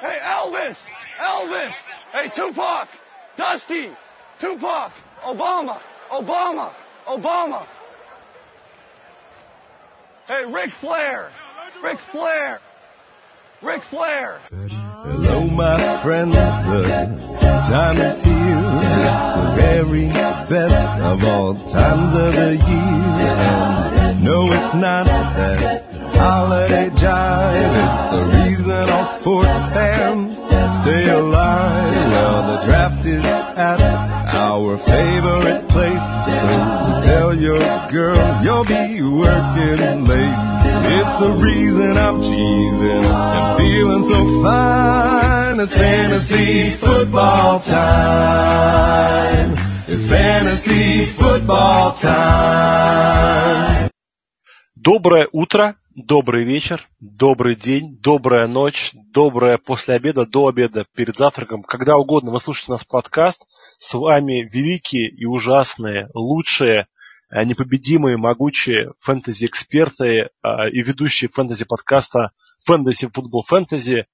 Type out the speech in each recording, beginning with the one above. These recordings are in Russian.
Hey, Elvis! Elvis! Hey, Tupac! Dusty! Tupac! Obama! Obama! Obama! Hey, Ric Flair! Ric Flair! Ric Flair! Hello, my friends, the time is here. It's the very best of all times of the year. No, it's not that holiday jive. It's the reason all sports fans stay alive. Well, the draft is at our favorite place. So tell your girl you'll be working late. It's the reason I'm cheesing and feeling so fine. It's fantasy football time. It's fantasy football time. Доброе утро, добрый вечер, добрый день, добрая ночь, доброе после обеда, до обеда, перед завтраком, когда угодно вы слушаете нас подкаст. С вами великие и ужасные, лучшие, э, непобедимые, могучие фэнтези-эксперты э, и ведущие фэнтези-подкаста «Фэнтези Футбол Фэнтези»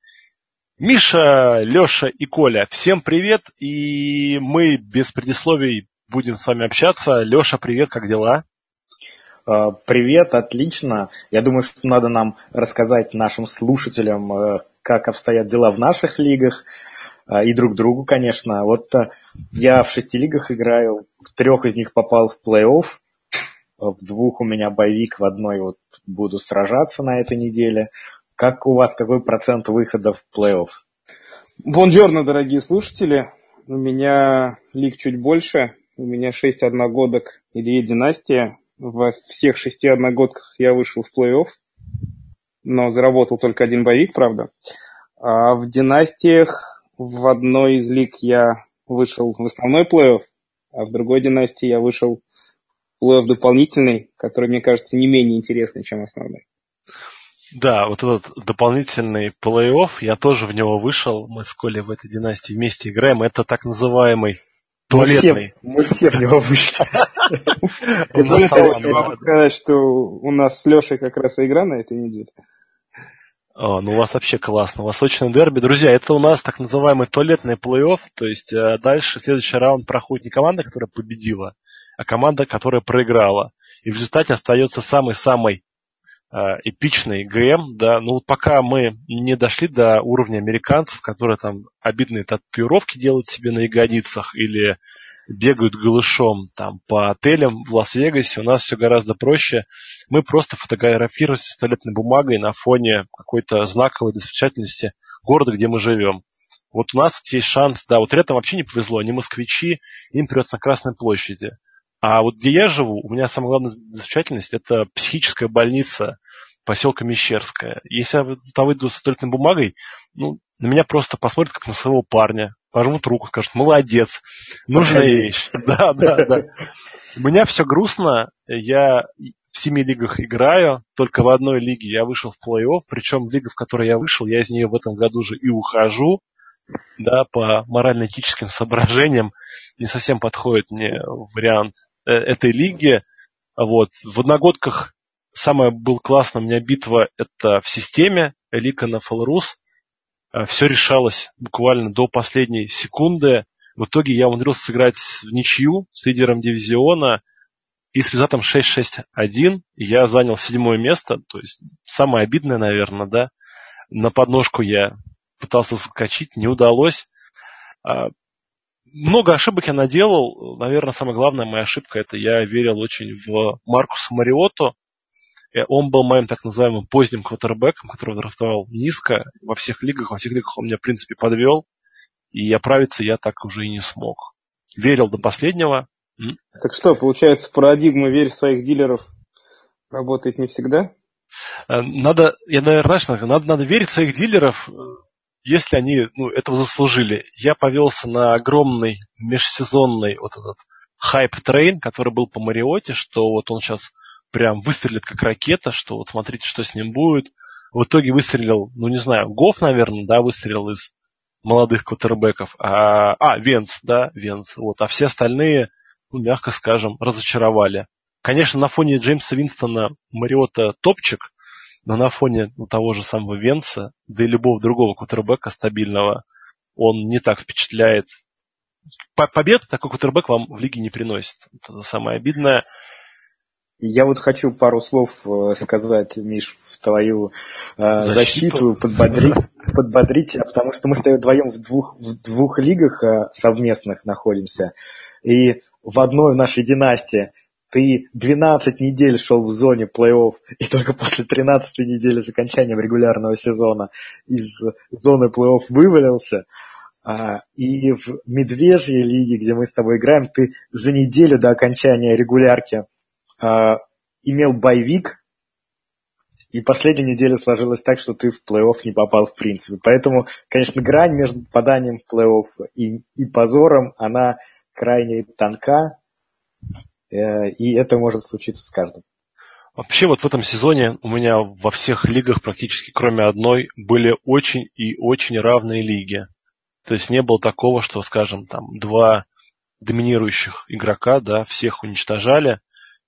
Миша, Леша и Коля. Всем привет, и мы без предисловий будем с вами общаться. Леша, привет, как дела? А, Привет, отлично. Я думаю, что надо нам рассказать нашим слушателям, э, как обстоят дела в наших лигах а, и друг другу, конечно. Вот э, я в шести лигах играю, в трех из них попал в плей-офф, в двух у меня боевик, в одной вот буду сражаться на этой неделе. Как у вас, какой процент выходов в плей-офф? Бонжорно, дорогие слушатели. У меня лиг чуть больше. У меня 6 одногодок и 2 династии. Во всех шести одногодках я вышел в плей-офф, но заработал только один боевик, правда. А в династиях в одной из лиг я вышел в основной плей-офф, а в другой династии я вышел в плей-офф дополнительный, который, мне кажется, не менее интересный, чем основной. Да, вот этот дополнительный плей-офф, я тоже в него вышел. Мы с Колей в этой династии вместе играем. Это так называемый Мы все, туалетный. мы все в него вышли. У я могу сказать, что у нас с Лешей как раз игра на этой неделе. О, ну у вас вообще классно. Восточное дерби. Друзья, это у нас так называемый туалетный плей-офф. То есть э, дальше следующий раунд проходит не команда, которая победила, а команда, которая проиграла. И в результате остается самый-самый эпичный ГМ. Да, ну вот пока мы не дошли до уровня американцев, которые там обидные татуировки делают себе на ягодицах или бегают голышом там по отелям в Лас-Вегасе, у нас все гораздо проще. Мы просто фотографируемся с туалетной бумагой на фоне какой-то знаковой достопримечательности города, где мы живем. Вот у нас есть шанс, да, вот ребятам вообще не повезло, они москвичи, им придется на Красной площади. А вот где я живу, у меня самая главная достопримечательность – это психическая больница поселка Мещерская. Если я туда выйду с туалетной бумагой, ну, на меня просто посмотрят как на своего парня, пожмут руку, скажут, молодец, нужная вещь. Да, да, да. У меня все грустно, я в семи лигах играю, только в одной лиге я вышел в плей-офф, причем лига, в которой я вышел, я из нее в этом году же и ухожу, да, по морально-этическим соображениям не совсем подходит мне вариант этой лиги. Вот. В одногодках самая был классно у меня битва это в системе Элика на Фалрус. Все решалось буквально до последней секунды. В итоге я умудрился сыграть в ничью с лидером дивизиона и с результатом 6-6-1 я занял седьмое место, то есть самое обидное, наверное, да. На подножку я пытался заскочить, не удалось. Много ошибок я наделал. Наверное, самая главная моя ошибка это я верил очень в Маркуса Мариоту. Э, Он был моим так называемым поздним квотербеком, которого драфтовал низко во всех лигах. Во всех лигах он меня, в принципе, подвел. И оправиться я так уже и не смог. Верил до последнего. Так что, получается, парадигма «верь в своих дилеров» работает не всегда? Э, Надо, я, наверное, знаешь, надо, надо верить в своих дилеров, э, если они ну, этого заслужили. Я повелся на огромный межсезонный вот этот hype train, который был по Мариоте, что вот он сейчас прям выстрелит как ракета, что вот смотрите, что с ним будет. В итоге выстрелил, ну не знаю, Гоф, наверное, да, выстрелил из молодых квотербеков. А, а Венц, да, Венц. Вот. А все остальные, ну, мягко скажем, разочаровали. Конечно, на фоне Джеймса Винстона Мариота топчик, но на фоне ну, того же самого Венца, да и любого другого квотербека стабильного, он не так впечатляет. Побед такой кутербек вам в лиге не приносит. Это самое обидное. Я вот хочу пару слов э, сказать, Миш, в твою э, защиту, защиту подбодрить, подбодрить тебя, потому что мы с тобой вдвоем в двух, в двух лигах э, совместных находимся. И в одной в нашей династии ты 12 недель шел в зоне плей-офф, и только после 13 недели с окончанием регулярного сезона из зоны плей-офф вывалился. А, и в медвежьей лиге, где мы с тобой играем, ты за неделю до окончания регулярки а, имел боевик, и последняя неделя сложилась так, что ты в плей-офф не попал в принципе. Поэтому, конечно, грань между попаданием в плей-офф и, и позором, она крайне тонка, и это может случиться с каждым. Вообще вот в этом сезоне у меня во всех лигах практически, кроме одной, были очень и очень равные лиги. То есть не было такого, что, скажем, там два доминирующих игрока, да, всех уничтожали,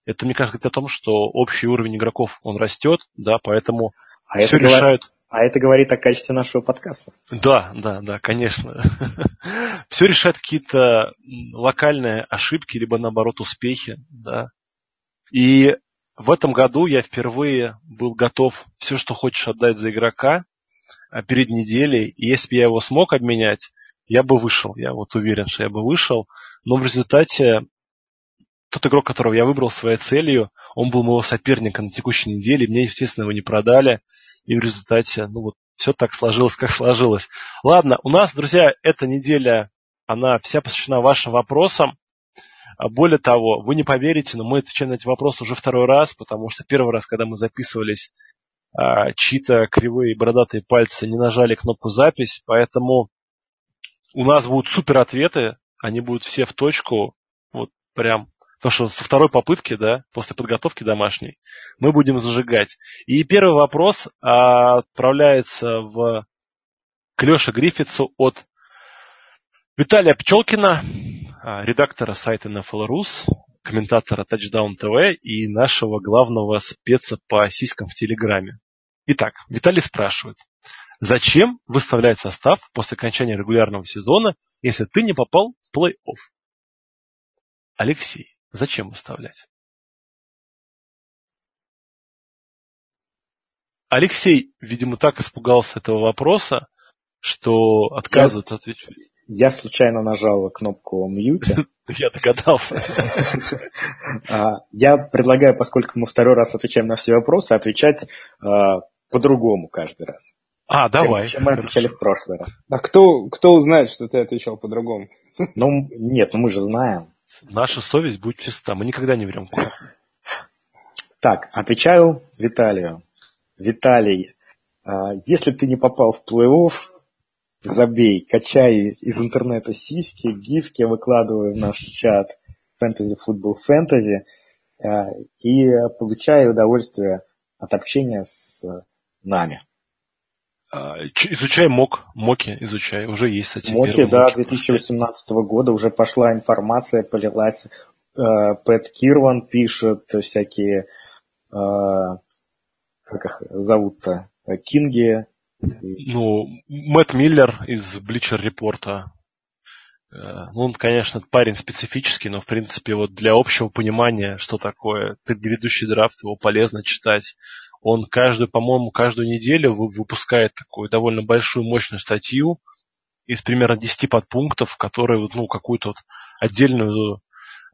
это, мне кажется, говорит о том, что общий уровень игроков, он растет, да, поэтому а все это решают... А это говорит о качестве нашего подкаста. Да, да, да, конечно. все решают какие-то локальные ошибки, либо наоборот успехи, да. И в этом году я впервые был готов все, что хочешь отдать за игрока а, перед неделей. И если бы я его смог обменять, я бы вышел. Я вот уверен, что я бы вышел. Но в результате тот игрок, которого я выбрал своей целью, он был моего соперника на текущей неделе, мне, естественно, его не продали, и в результате, ну вот, все так сложилось, как сложилось. Ладно, у нас, друзья, эта неделя, она вся посвящена вашим вопросам. А более того, вы не поверите, но мы отвечаем на эти вопросы уже второй раз, потому что первый раз, когда мы записывались, а, чьи-то кривые бородатые пальцы не нажали кнопку запись, поэтому у нас будут супер ответы, они будут все в точку, вот прям Потому что со второй попытки, да, после подготовки домашней, мы будем зажигать. И первый вопрос а, отправляется в к Леше Гриффитсу от Виталия Пчелкина, а, редактора сайта NFL.rus, комментатора Touchdown TV и нашего главного спеца по сиськам в Телеграме. Итак, Виталий спрашивает, зачем выставлять состав после окончания регулярного сезона, если ты не попал в плей-офф? Алексей. Зачем выставлять? Алексей, видимо, так испугался этого вопроса, что отказывается я, отвечать. Я случайно нажал кнопку мьюта. Я догадался. А, я предлагаю, поскольку мы второй раз отвечаем на все вопросы, отвечать а, по-другому каждый раз. А, давай. Чем мы отвечали в прошлый раз. А кто, кто узнает, что ты отвечал по-другому? Ну, нет, ну мы же знаем. Наша совесть будет чиста. Мы никогда не врем Так, отвечаю Виталию. Виталий, а, если ты не попал в плей-офф, забей, качай из интернета сиськи, гифки, выкладываю в наш чат Fantasy Football Fantasy и получай удовольствие от общения с нами. А, изучай МОК, МОКи изучай, уже есть, кстати. МОКи, да, МОКи 2018 года уже пошла информация, полилась. Э, Пэт Кирван пишет всякие, э, как их зовут-то, Кинги. Ну, Мэтт Миллер из Бличер Репорта. Э, ну, он, конечно, парень специфический, но, в принципе, вот для общего понимания, что такое предыдущий драфт, его полезно читать. Он каждую, по-моему, каждую неделю выпускает такую довольно большую, мощную статью из примерно 10 подпунктов, которые ну, какую-то вот отдельную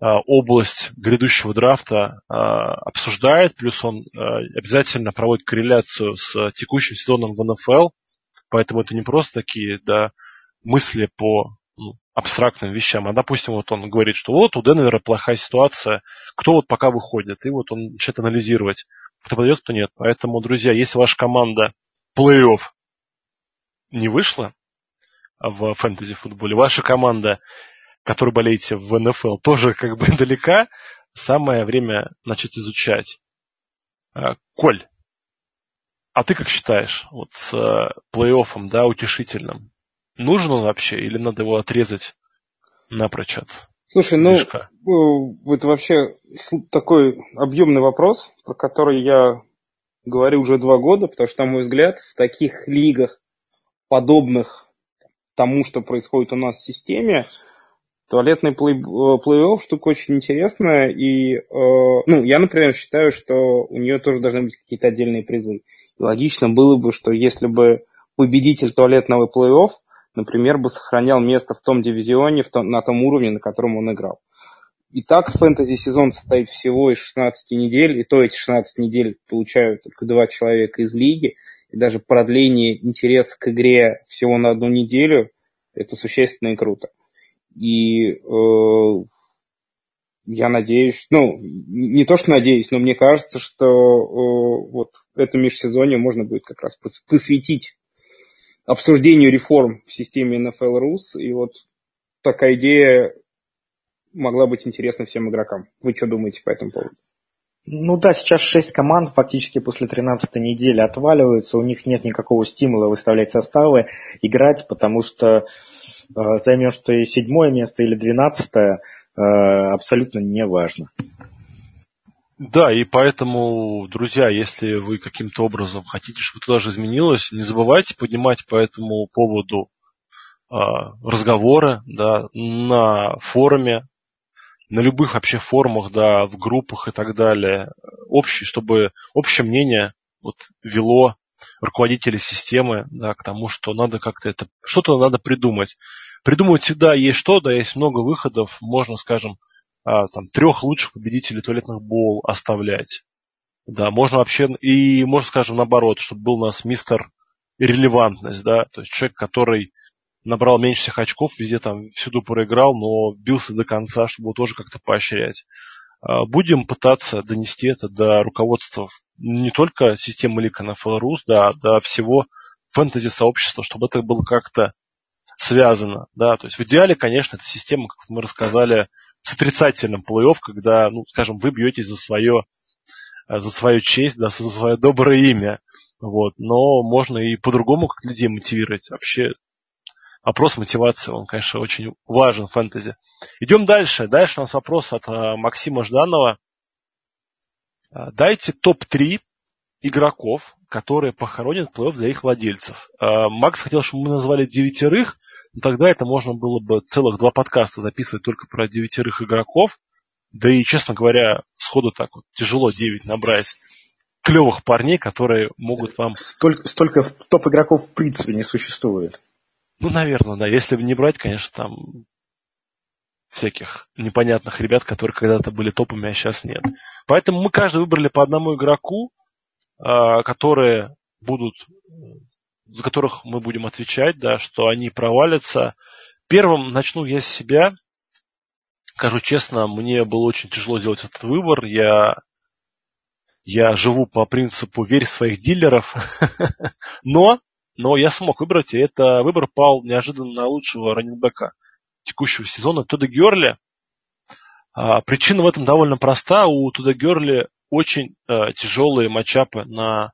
а, область грядущего драфта а, обсуждает, плюс он а, обязательно проводит корреляцию с текущим сезоном в НФЛ, поэтому это не просто такие да, мысли по абстрактным вещам. А, допустим, вот он говорит, что вот у Денвера плохая ситуация, кто вот пока выходит, и вот он начинает анализировать, кто подойдет, кто нет. Поэтому, друзья, если ваша команда плей-офф не вышла в фэнтези-футболе, ваша команда, которой болеете в НФЛ, тоже как бы далека, самое время начать изучать. А, Коль, а ты как считаешь, вот с э, плей-оффом, да, утешительным, нужен он вообще или надо его отрезать напрочь от Слушай, ну, движка? это вообще такой объемный вопрос, про который я говорю уже два года, потому что, на мой взгляд, в таких лигах, подобных тому, что происходит у нас в системе, туалетный плей- э, плей-офф штука очень интересная, и, э, ну, я, например, считаю, что у нее тоже должны быть какие-то отдельные призы. И логично было бы, что если бы победитель туалетного плей-офф, например, бы сохранял место в том дивизионе, в том, на том уровне, на котором он играл. И так фэнтези сезон состоит всего из 16 недель, и то эти 16 недель получают только два человека из лиги, и даже продление интереса к игре всего на одну неделю, это существенно и круто. И э, я надеюсь, ну, не то что надеюсь, но мне кажется, что э, вот это межсезонье можно будет как раз посвятить обсуждению реформ в системе NFL Rus, и вот такая идея могла быть интересна всем игрокам. Вы что думаете по этому поводу? Ну да, сейчас шесть команд фактически после 13 недели отваливаются, у них нет никакого стимула выставлять составы, играть, потому что э, займешь ты седьмое место или двенадцатое, э, абсолютно не важно. Да, и поэтому, друзья, если вы каким-то образом хотите, чтобы это даже изменилось, не забывайте поднимать по этому поводу э, разговоры да, на форуме, на любых вообще форумах, да, в группах и так далее, общий, чтобы общее мнение вот вело руководителей системы да, к тому, что надо как-то это, что-то надо придумать. Придумывать всегда есть что, да, есть много выходов, можно, скажем, там, трех лучших победителей туалетных бол оставлять. Да, можно вообще, и можно, скажем, наоборот, чтобы был у нас мистер релевантность, да, то есть человек, который набрал меньше всех очков, везде там всюду проиграл, но бился до конца, чтобы его тоже как-то поощрять. А, будем пытаться донести это до руководства не только системы лика на Фелорус, да, до всего фэнтези-сообщества, чтобы это было как-то связано. Да. То есть в идеале, конечно, эта система, как мы рассказали, с отрицательным плей-офф, когда, ну, скажем, вы бьетесь за свое, за свою честь, да, за свое доброе имя. Вот. Но можно и по-другому как людей мотивировать. Вообще опрос мотивации, он, конечно, очень важен в фэнтези. Идем дальше. Дальше у нас вопрос от а, Максима Жданова. А, дайте топ-3 игроков, которые похоронят плей-офф для их владельцев. Макс хотел, чтобы мы назвали девятерых, но тогда это можно было бы целых два подкаста записывать только про девятерых игроков. Да и, честно говоря, сходу так вот тяжело девять набрать клевых парней, которые могут вам... Столько, столько топ-игроков в принципе не существует. Ну, наверное, да. Если бы не брать, конечно, там всяких непонятных ребят, которые когда-то были топами, а сейчас нет. Поэтому мы каждый выбрали по одному игроку, а, которые будут, за которых мы будем отвечать, да, что они провалятся. Первым начну я с себя. Скажу честно, мне было очень тяжело сделать этот выбор. Я, я живу по принципу верь своих дилеров. Но но я смог выбрать, и это выбор пал неожиданно на лучшего раненбека текущего сезона Туда Герли. А, причина в этом довольно проста. У Туда Герли очень а, тяжелые матчапы на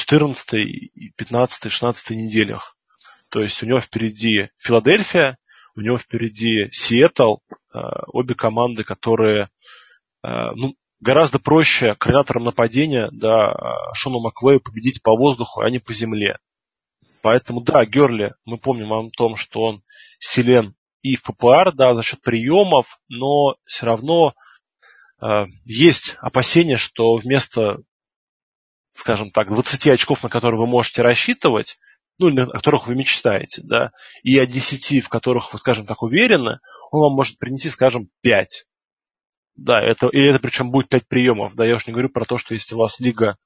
14, 15, 16 неделях. То есть у него впереди Филадельфия, у него впереди Сиэтл, а, обе команды, которые а, ну, гораздо проще координаторам нападения, да, Шону Маквею победить по воздуху, а не по земле. Поэтому, да, Герли, мы помним о том, что он силен и в ППР, да, за счет приемов, но все равно э, есть опасение, что вместо, скажем так, 20 очков, на которые вы можете рассчитывать, ну, на которых вы мечтаете, да, и о 10, в которых вы, скажем так, уверены, он вам может принести, скажем, 5. Да, это, и это причем будет 5 приемов. Да, я уж не говорю про то, что если у вас лига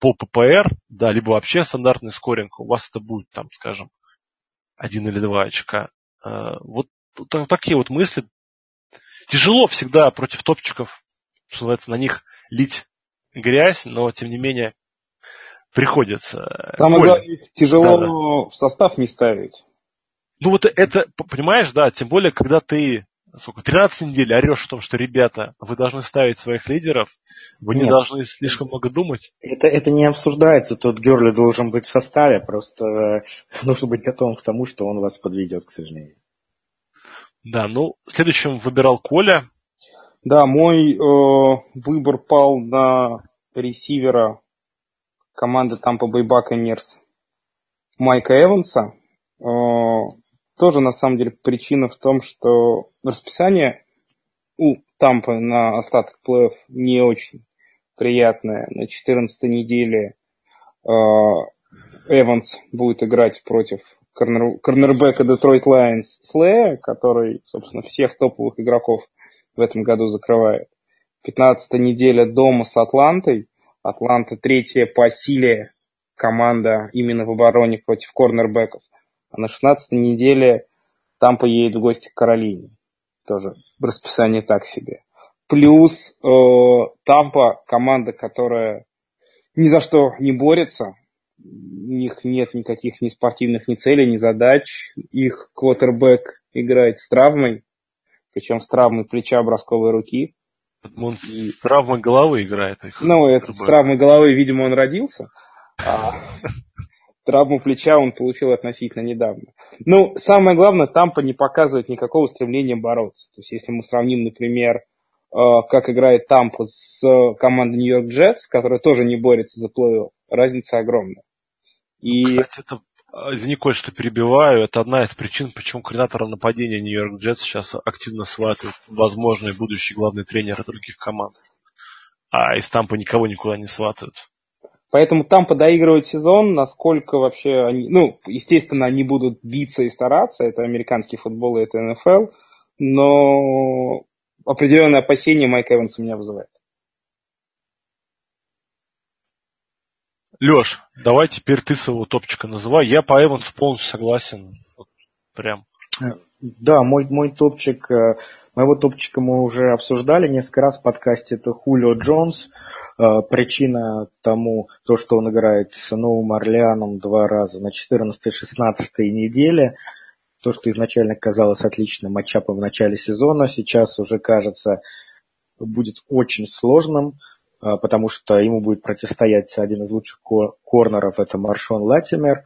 по ППР, да, либо вообще стандартный скоринг, у вас это будет, там, скажем, один или два очка. А, вот такие вот мысли. Тяжело всегда против топчиков, что называется, на них лить грязь, но тем не менее приходится. Самое главное, тяжело да, да. в состав не ставить. Ну вот это, понимаешь, да, тем более, когда ты сколько, 13 недель орешь о том, что, ребята, вы должны ставить своих лидеров, вы Нет, не должны слишком много думать. Это, это не обсуждается, тот Герли должен быть в составе, просто э, нужно быть готовым к тому, что он вас подведет, к сожалению. Да, ну, следующим выбирал Коля. Да, мой э, выбор пал на ресивера команды Tampa Bay Buccaneers Майка Эванса. Тоже, на самом деле, причина в том, что расписание у Тампы на остаток плей-офф не очень приятное. На 14 неделе Эванс будет играть против корнер, корнербека Детройт Лайонс Слея, который, собственно, всех топовых игроков в этом году закрывает. 15 неделя дома с Атлантой. Атланта третья по силе команда именно в обороне против корнербеков. А на 16 неделе там поедет в гости к Каролине. Тоже в расписании так себе. Плюс э, Тампа команда, которая ни за что не борется. У них нет никаких ни спортивных ни целей, ни задач. Их квотербек играет с травмой, причем с травмой плеча бросковой руки. Он с травмой головы играет. Их ну, это, с травмой головы, видимо, он родился. А травму плеча он получил относительно недавно. Ну, самое главное, Тампа не показывает никакого стремления бороться. То есть, если мы сравним, например, э, как играет Тампа с командой Нью-Йорк Джетс, которая тоже не борется за плей-офф, разница огромная. И... Кстати, это, извини, Коль, что перебиваю, это одна из причин, почему координатора нападения Нью-Йорк Джетс сейчас активно сватают возможные будущие главные тренеры других команд. А из Тампа никого никуда не сватают. Поэтому там подоигрывать сезон, насколько вообще они... Ну, естественно, они будут биться и стараться, это американский футбол и это НФЛ, но определенное опасение Майк Эванс у меня вызывает. Леш, давай теперь ты своего топчика называй. Я по Эвансу полностью согласен. Вот, прям. Да, мой, мой топчик, э, моего топчика мы уже обсуждали несколько раз в подкасте. Это Хулио Джонс. Э, причина тому, то, что он играет с Новым Орлеаном два раза на 14-16 неделе, то, что изначально казалось отличным матчапом в начале сезона, сейчас уже кажется будет очень сложным, потому что ему будет противостоять один из лучших корнеров, это Маршон Латимер,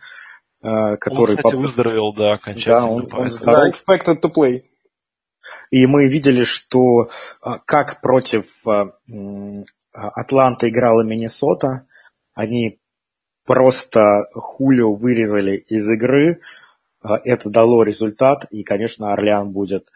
э, который... Он, кстати, поп... выздоровел, да, окончательно. Да, он, он здоров. Да, expected to play. И мы видели, что как против а, Атланта играла Миннесота. Они просто Хулио вырезали из игры. А, это дало результат. И, конечно, Орлеан будет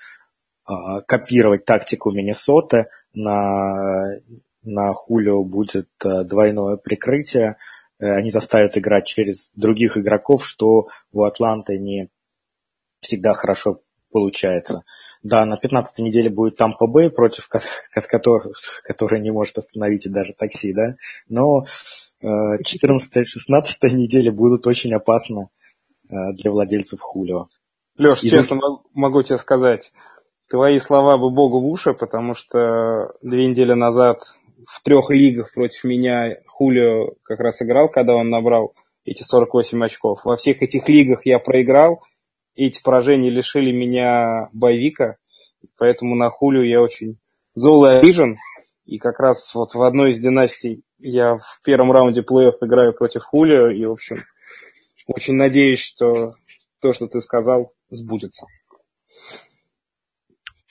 а, копировать тактику Миннесоты. На, на Хулио будет двойное прикрытие. Э, они заставят играть через других игроков, что у Атланты не всегда хорошо получается. Да, на 15 неделе будет Тампа Бэй, против которых, который не может остановить и даже такси, да. Но 14 и 16 недели будут очень опасны э, для владельцев Хулио. Леш, и честно тут... могу тебе сказать, твои слова бы Богу в уши, потому что две недели назад в трех лигах против меня Хулио как раз играл, когда он набрал эти 48 очков. Во всех этих лигах я проиграл, эти поражения лишили меня боевика, поэтому на Хулю я очень зол и обижен. И как раз вот в одной из династий я в первом раунде плей-офф играю против Хулио, и, в общем, очень надеюсь, что то, что ты сказал, сбудется.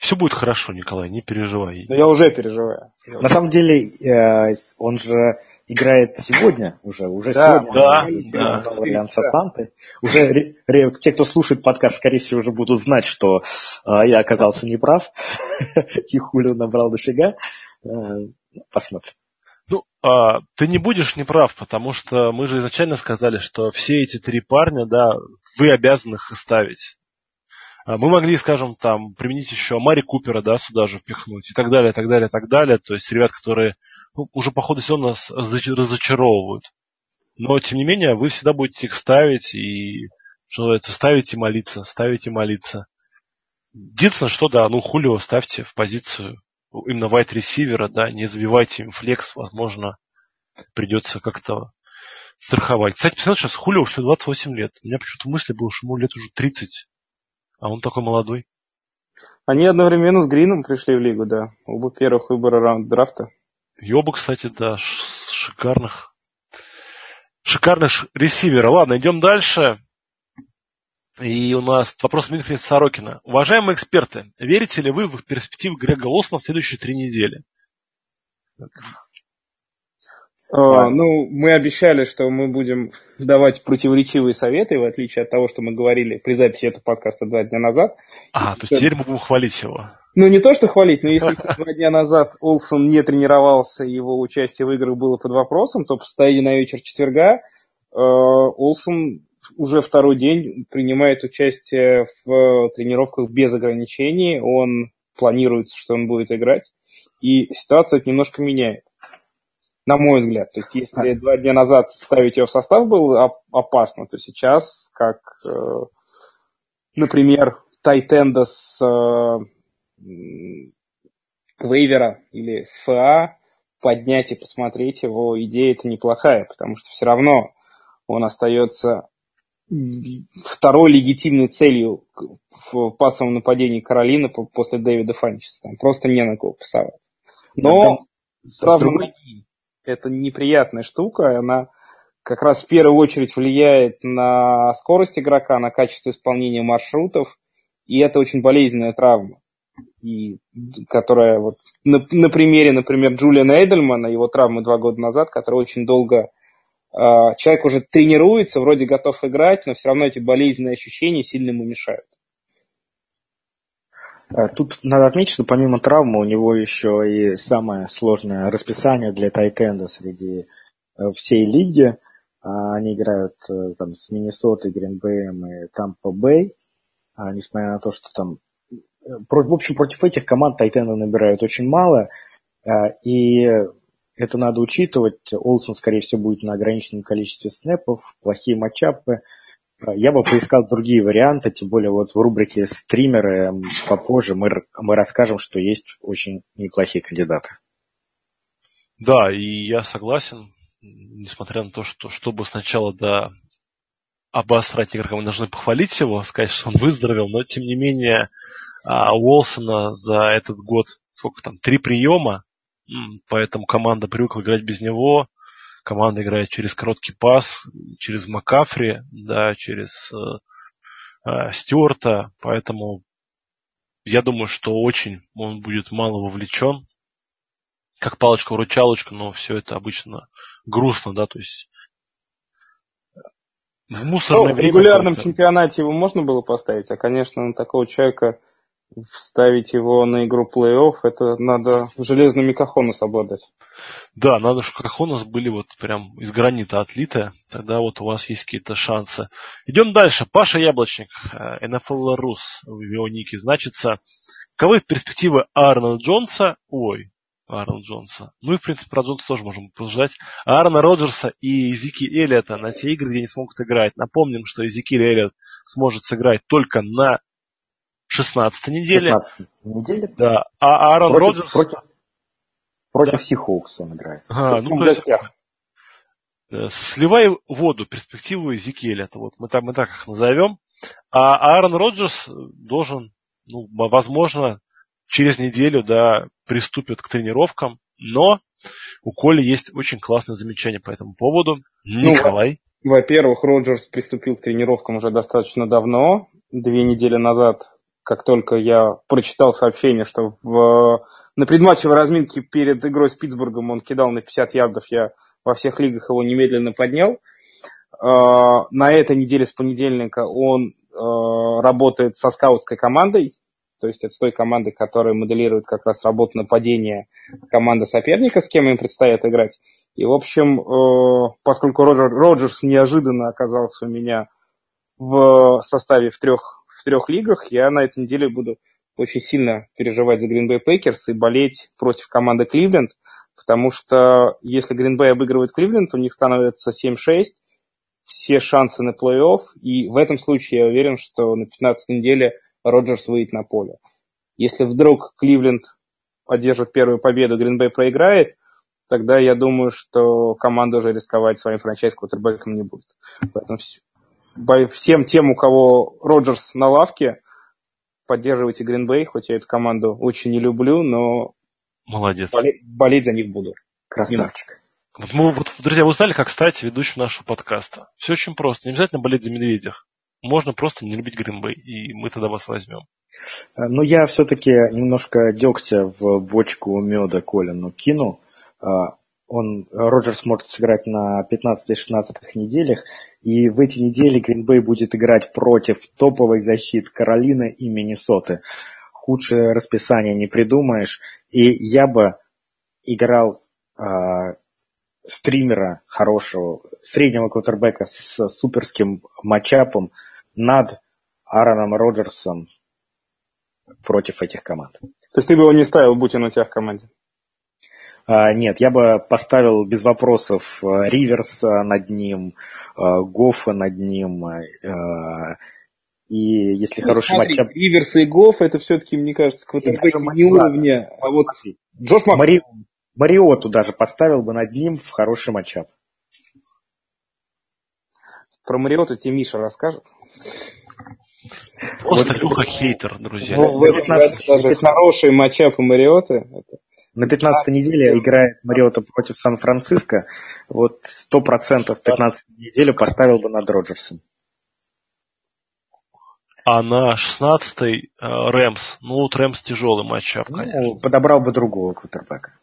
Все будет хорошо, Николай, не переживай. Да я уже переживаю. На самом деле, э, он же играет сегодня уже, уже да, сегодня. Да, да. Вариант с Атланты. Уже ре, ре, те, кто слушает подкаст, скорее всего, уже будут знать, что э, я оказался неправ. И Хулио набрал дофига. Э, посмотрим. Ну, а, ты не будешь неправ, потому что мы же изначально сказали, что все эти три парня, да, вы обязаны их ставить. А мы могли, скажем, там, применить еще Мари Купера, да, сюда же впихнуть, и так далее, так далее, так далее. То есть ребят, которые ну, уже по ходу сезона нас разочаровывают. Но, тем не менее, вы всегда будете их ставить и, что называется, ставить и молиться, ставить и молиться. Единственное, что да, ну, Хулио ставьте в позицию именно вайт ресивера, да, не забивайте им флекс, возможно, придется как-то страховать. Кстати, посмотрите, сейчас Хулио всего 28 лет. У меня почему-то мысли было, что ему лет уже 30, а он такой молодой. Они одновременно с Грином пришли в лигу, да. Оба первых выбора раунд драфта. И оба, кстати, да, шикарных. Шикарных ресивера. Ладно, идем дальше. И у нас вопрос Дмитрия Сорокина. Уважаемые эксперты, верите ли вы в перспективы Грега Лосна в следующие три недели? А, ну, мы обещали, что мы будем давать противоречивые советы, в отличие от того, что мы говорили при записи этого подкаста два дня назад. А, то есть теперь мы будем хвалить его. Ну, не то, что хвалить, но если два дня назад Олсон не тренировался, его участие в играх было под вопросом, то по состоянию на вечер четверга э, Олсон уже второй день принимает участие в тренировках без ограничений. Он планируется, что он будет играть. И ситуация это немножко меняет на мой взгляд. То есть, если два дня назад ставить ее в состав было опасно, то сейчас, как, э, например, Тайтенда с э, Вейвера или с ФА поднять и посмотреть его идея это неплохая, потому что все равно он остается второй легитимной целью в пасовом нападении Каролины после Дэвида Фанчеса. Там просто не на кого пасовать. Но сразу это неприятная штука, она как раз в первую очередь влияет на скорость игрока, на качество исполнения маршрутов, и это очень болезненная травма. И, которая вот на, на примере, например, Джулиана Эдельмана, его травмы два года назад, который очень долго э, человек уже тренируется, вроде готов играть, но все равно эти болезненные ощущения сильно ему мешают. Э, тут надо отметить, что помимо травмы у него еще и самое сложное расписание для тайтенда среди э, всей лиги. А, они играют э, там с Миннесотой, Гринбэем и Тампа Бэй. А, несмотря на то, что там... В общем, против этих команд тайтенда набирают очень мало. И это надо учитывать. Олсен, скорее всего, будет на ограниченном количестве снэпов, плохие матчапы – я бы поискал другие варианты, тем более вот в рубрике «Стримеры» попозже мы, мы расскажем, что есть очень неплохие кандидаты. Да, и я согласен, несмотря на то, что чтобы сначала да, обосрать игрока, мы должны похвалить его, сказать, что он выздоровел, но тем не менее а, Уолсона за этот год сколько там, три приема, поэтому команда привыкла играть без него, команда играет через короткий пас, через Макафри, да, через э, э, Стюарта, поэтому я думаю, что очень он будет мало вовлечен, как палочка-вручалочка, но все это обычно грустно, да, то есть в мусорное ну, В регулярном чемпионате его можно было поставить, а, конечно, на такого человека вставить его на игру плей-офф, это надо железными кахонус обладать. Да, надо, чтобы кахонус были вот прям из гранита отлитые, тогда вот у вас есть какие-то шансы. Идем дальше. Паша Яблочник, э, NFL Рус в его нике значится. Каковы перспективы Арнольда Джонса, ой, Аарона Джонса. Ну и, в принципе, про Джонса тоже можем пожелать. Аарона Роджерса и Зики Эллиота на те игры, где они смогут играть. Напомним, что Зики Эллиот сможет сыграть только на 16 неделе. 16 неделе? Да. А Аарон против, Роджерс... Против, против да. Сихоукс он играет. А, ну, то есть, э, сливай воду, перспективу Эзекиэля. Это вот мы так, мы так их назовем. А Аарон Роджерс должен, ну, возможно, через неделю, да, приступит к тренировкам, но у Коли есть очень классное замечание по этому поводу. Ну, Николай. Ну, во-первых, Роджерс приступил к тренировкам уже достаточно давно. Две недели назад как только я прочитал сообщение, что в, на предматчевой разминке перед игрой с Питтсбургом он кидал на 50 ярдов, я во всех лигах его немедленно поднял. А, на этой неделе с понедельника он а, работает со скаутской командой, то есть это с той командой, которая моделирует как раз работу нападения команды соперника, с кем им предстоит играть. И, в общем, а, поскольку Роджер, Роджерс неожиданно оказался у меня в составе в трех трех лигах, я на этой неделе буду очень сильно переживать за Green Bay Packers и болеть против команды Кливленд, потому что если Green Bay обыгрывает Кливленд, у них становится 7-6, все шансы на плей-офф, и в этом случае я уверен, что на 15 неделе Роджерс выйдет на поле. Если вдруг Кливленд одержит первую победу, Green Bay проиграет, тогда я думаю, что команда уже рисковать своим франчайз-квотербеком не будет. Поэтому всем тем, у кого Роджерс на лавке, поддерживайте Гринбей, хоть я эту команду очень не люблю, но Молодец. Болеть, болеть за них буду. Красавчик. Вот мы, вот, друзья, вы узнали, как стать ведущим нашего подкаста. Все очень просто. Не обязательно болеть за медведях. Можно просто не любить Гринбей, и мы тогда вас возьмем. Э, ну, я все-таки немножко дегтя в бочку меда Колину кину. Он, Роджерс может сыграть на 15-16 неделях, и в эти недели Гринбей будет играть против топовых защит Каролины и Миннесоты. Худшее расписание не придумаешь, и я бы играл э, стримера хорошего, среднего квотербека с суперским матчапом над Аароном Роджерсом против этих команд. То есть ты бы его не ставил, будь он у тебя в команде? А, нет, я бы поставил без вопросов а, Риверса над ним, а, Гофа над ним. И если ну, хороший смотри, матч... Риверс и Гофф, это все-таки, мне кажется, квотербеки не уровня. А вот Джош Мак... Мари... Мариоту даже поставил бы над ним в хороший матчап. Про Мариоту тебе Миша расскажет. Просто вот, Люха хейтер, друзья. Ну, 15, даже 15... хороший матчап у Мариоты. Это... На 15 неделе играет Мариота против Сан-Франциско. Вот 100% 15 неделю поставил бы над Роджерсом. А на 16-й э, Рэмс. Ну, вот Рэмс тяжелый матчап, ну, конечно. Ну, подобрал бы другого кутербека.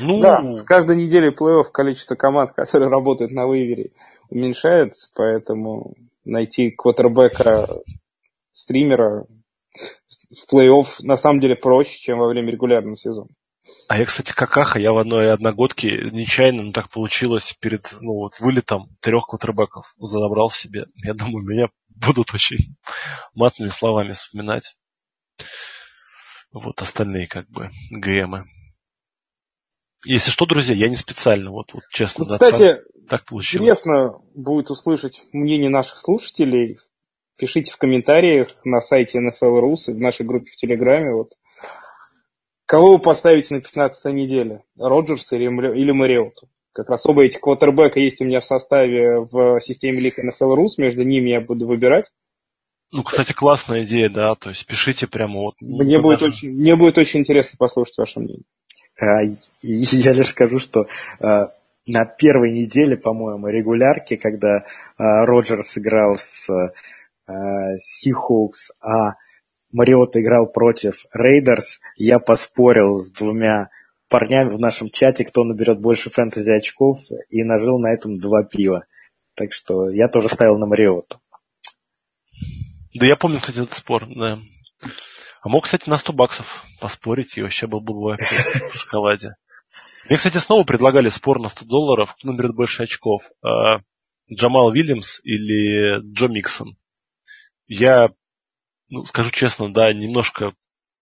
Ну, да, с каждой неделей плей-офф количество команд, которые работают на вейвере, уменьшается, поэтому найти квотербека стримера в плей-офф на самом деле проще, чем во время регулярного сезона. А я, кстати, какаха, я в одной одногодке нечаянно, ну так получилось, перед ну, вот, вылетом трех квотербеков забрал себе. Я думаю, меня будут очень матными словами вспоминать. Вот остальные как бы ГМы. Если что, друзья, я не специально, вот, вот честно. Ну, кстати, так, так получилось. интересно будет услышать мнение наших слушателей. Пишите в комментариях на сайте NFL Rus и в нашей группе в Телеграме. Вот. Кого вы поставите на 15 неделе? Роджерса или, или Мариоту? Как раз оба этих квотербека есть у меня в составе в системе Лига NFL Rus. Между ними я буду выбирать. Ну, кстати, классная идея, да. То есть пишите прямо вот. Мне, будет, даже... очень, мне будет очень интересно послушать ваше мнение. А, я лишь скажу, что а, на первой неделе, по-моему, регулярки, когда а, Роджерс играл с Seahawks, а Мариота играл против Raiders, я поспорил с двумя парнями в нашем чате, кто наберет больше фэнтези очков, и нажил на этом два пива. Так что я тоже ставил на Мариоту. Да я помню, кстати, этот спор, да. А мог, кстати, на 100 баксов поспорить, и вообще был бы в шоколаде. Мне, кстати, снова предлагали спор на 100 долларов, кто наберет больше очков. А, Джамал Вильямс или Джо Миксон. Я, ну, скажу честно, да, немножко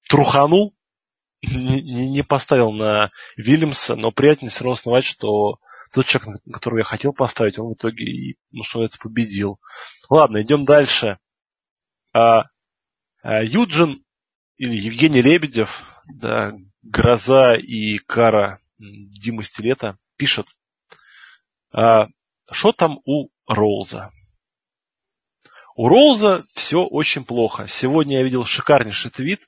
труханул, не, не, поставил на Вильямса, но приятнее все равно узнавать, что тот человек, которого я хотел поставить, он в итоге, и, ну, что называется, победил. Ладно, идем дальше. А, а, Юджин или Евгений Лебедев, да, Гроза и Кара Дима Стилета пишет, а, что там у Роуза? У Роуза все очень плохо. Сегодня я видел шикарнейший твит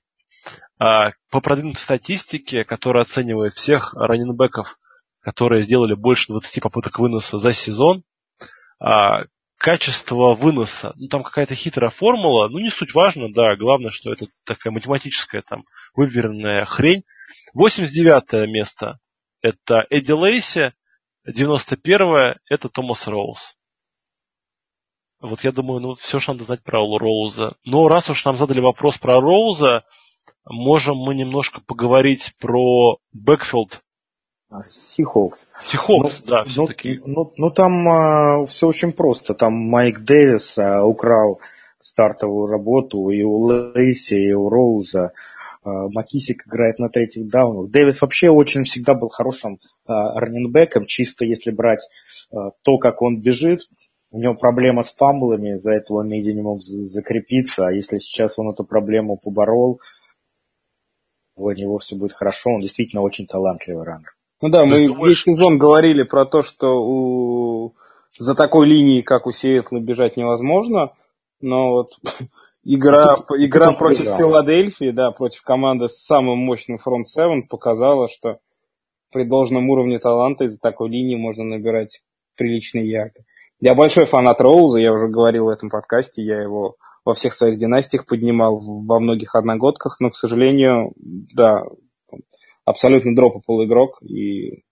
а, по продвинутой статистике, которая оценивает всех раненбеков, которые сделали больше 20 попыток выноса за сезон. А, качество выноса, ну там какая-то хитрая формула, ну не суть важно, да, главное, что это такая математическая там выверенная хрень. 89 место это Эдди Лейси, 91 это Томас Роуз. Вот я думаю, ну все, что надо знать про Роуза. Но раз уж нам задали вопрос про Роуза, можем мы немножко поговорить про Бэкфилд Seahawks. Seahawks, ну, да, все-таки. Ну, ну, ну там а, все очень просто. Там Майк Дэвис а, украл стартовую работу и у Лейси, и у Роуза. А, Маккисик играет на третьих даунах. Дэвис вообще очень всегда был хорошим а, раннинбеком, чисто если брать а, то, как он бежит. У него проблема с фамблами, из-за этого он нигде не мог закрепиться. А если сейчас он эту проблему поборол, у него все будет хорошо. Он действительно очень талантливый раннер. Ну да, мы весь сезон говорили про то, что у... за такой линией, как у Сиэтла, бежать невозможно, но вот игра, ну, игра против играл. Филадельфии, да, против команды с самым мощным фронт 7 показала, что при должном уровне таланта из-за такой линии можно набирать приличные ярды. Я большой фанат Роуза, я уже говорил в этом подкасте, я его во всех своих династиях поднимал во многих одногодках, но, к сожалению, да, абсолютно дропопал игрок, и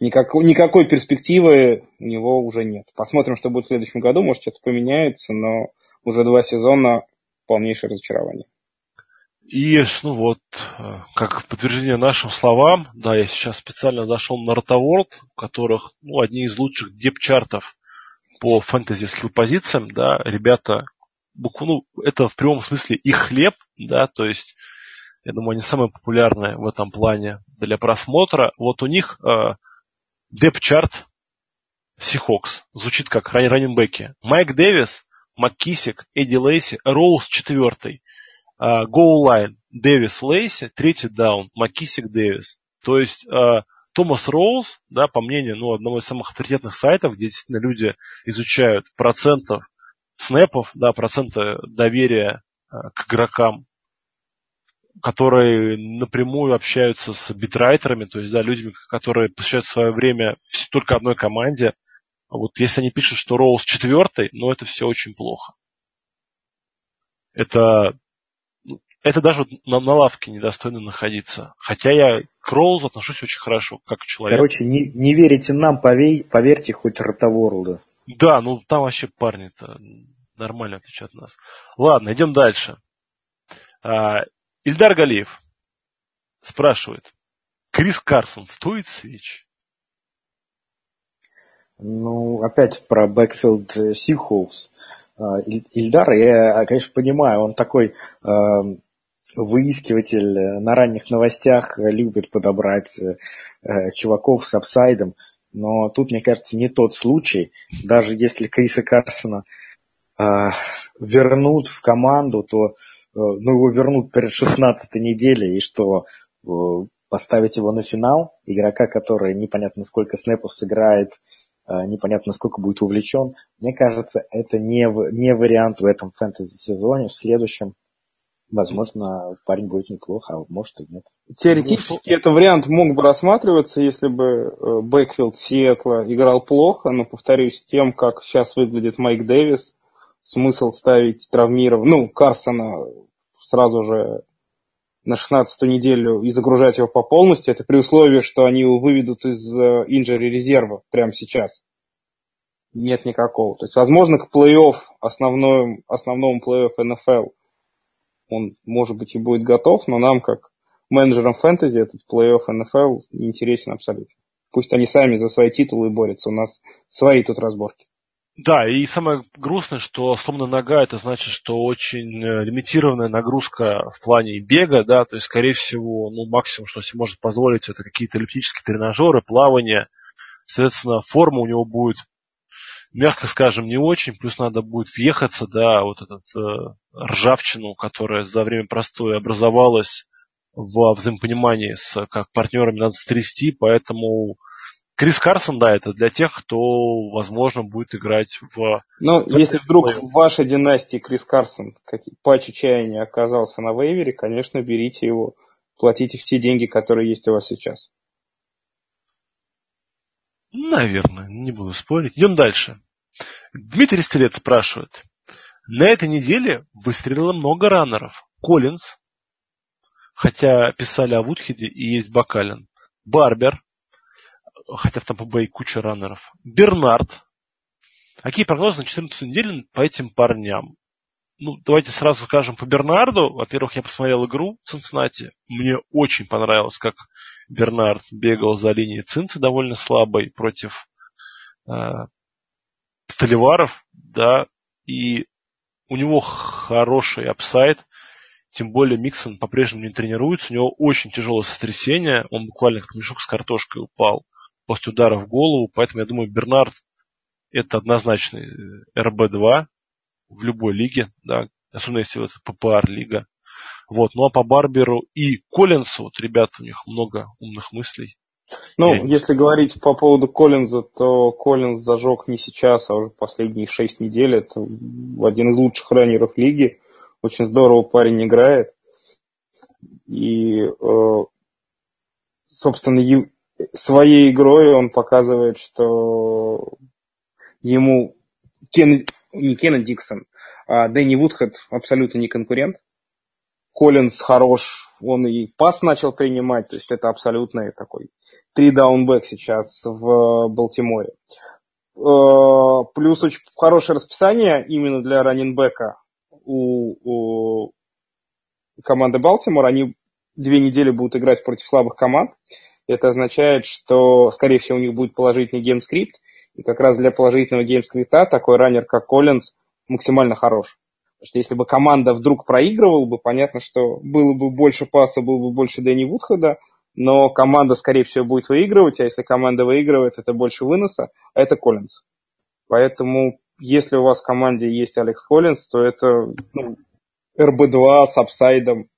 никакой, никакой перспективы у него уже нет. Посмотрим, что будет в следующем году, может что-то поменяется, но уже два сезона полнейшее разочарование. И, ну вот, э, как подтверждение нашим словам, да, я сейчас специально зашел на Rotoworld, у которых, ну, одни из лучших депчартов по фэнтези skill позициям, да, ребята, ну, это в прямом смысле их хлеб, да, то есть, я думаю, они самые популярные в этом плане для просмотра. Вот у них э, depth chart Seahawks звучит как раннинбеки. Майк Дэвис, Маккисик, Эдди Лейси, Роуз четвертый. Goal line, Дэвис Лейси, третий даун, Маккисик Дэвис. То есть uh, Томас Роуз, да, по мнению ну, одного из самых авторитетных сайтов, где действительно люди изучают процентов снэпов, да, процента доверия uh, к игрокам, которые напрямую общаются с битрайтерами, то есть да, людьми, которые посвящают свое время только одной команде. Вот если они пишут, что Роуз четвертый, ну это все очень плохо. Это это даже на, на лавке недостойно находиться. Хотя я к Роузу отношусь очень хорошо, как человек. Короче, не, не верите нам, повей, поверьте хоть Rotoworld у. Да, ну там вообще парни-то нормально отвечают нас. Ладно, идем дальше. А, Ильдар Галиев спрашивает. Крис Карсон стоит свеч? Ну, опять про backfield Seahawks. Ильдар, я, конечно, понимаю, он такой выискиватель э, на ранних новостях э, любит подобрать э, чуваков с апсайдом, но тут, мне кажется, не тот случай. Даже если Криса Карсона э, вернут в команду, то э, ну, его вернут перед 16 неделей, и что э, поставить его на финал, игрока, который непонятно сколько снэпов сыграет, э, непонятно сколько будет увлечен, мне кажется, это не, не вариант в этом фэнтези-сезоне. В следующем Возможно, парень будет неплохо, а может и нет. Теоретически ну, это вариант мог бы рассматриваться, если бы э, Бэкфилд Сиэтла играл плохо, но, повторюсь, тем, как сейчас выглядит Майк Дэвис, смысл ставить травмиров, ну, Карсона сразу же на 16 неделю и загружать его по полностью, это при условии, что они его выведут из инжери резерва прямо сейчас. Нет никакого. То есть, возможно, к плей-офф, основному, основному плей-офф НФЛ – он, может быть, и будет готов, но нам, как менеджерам фэнтези, этот плей-офф НФЛ не интересен абсолютно. Пусть они сами за свои титулы борются, у нас свои тут разборки. Да, и самое грустное, что сломанная нога, это значит, что очень э, лимитированная нагрузка в плане бега, да, то есть, скорее всего, ну, максимум, что себе может позволить, это какие-то эллиптические тренажеры, плавание. Соответственно, форма у него будет мягко скажем, не очень, плюс надо будет въехаться, да, вот этот э, ржавчину, которая за время простоя образовалась в взаимопонимании с как партнерами надо стрясти, поэтому Крис Карсон, да, это для тех, кто, возможно, будет играть в... Ну, если вдруг в вашей династии Крис Карсон как, по чаяния оказался на вейвере, конечно, берите его, платите все деньги, которые есть у вас сейчас. Наверное, не буду спорить. Идем дальше. Дмитрий Стрелец спрашивает. На этой неделе выстрелило много раннеров. Коллинз, хотя писали о Вудхеде и есть Бакалин. Барбер, хотя в Тампа-Бэй куча раннеров. Бернард. Какие прогнозы на 14 неделю по этим парням? Ну, давайте сразу скажем по Бернарду. Во-первых, я посмотрел игру в Цинциннати. Мне очень понравилось, как Бернард бегал за линией Цинцы довольно слабой против э, Столиваров, да, и у него хороший апсайд, тем более Миксон по-прежнему не тренируется, у него очень тяжелое сотрясение, он буквально как мешок с картошкой упал после удара в голову, поэтому я думаю, Бернард это однозначный э, РБ-2 в любой лиге, да, особенно если это ППР-лига. Вот. Ну а по Барберу и Коллинсу, вот ребят, у них много умных мыслей. Ну, Я... если говорить по поводу Коллинза, то Коллинз зажег не сейчас, а уже последние шесть недель. Это один из лучших раннеров лиги. Очень здорово парень играет. И, э, собственно, своей игрой он показывает, что ему Кен, не Кеннет Диксон, а Дэнни Вудхед абсолютно не конкурент. Коллинз хорош он и пас начал принимать, то есть это абсолютно такой три даунбэк сейчас в Балтиморе. Э, плюс очень хорошее расписание именно для раненбека у, у команды Балтимор. Они две недели будут играть против слабых команд. Это означает, что, скорее всего, у них будет положительный game script. И как раз для положительного game script а такой раннер, как Коллинз, максимально хорош. Потому что если бы команда вдруг проигрывала бы, понятно, что было бы больше паса, было бы больше Дэнни Вудхода, но команда, скорее всего, будет выигрывать, а если команда выигрывает, это больше выноса, а это Коллинз. Поэтому, если у вас в команде есть Алекс Коллинз, то это ну, РБ-2 с апсайдом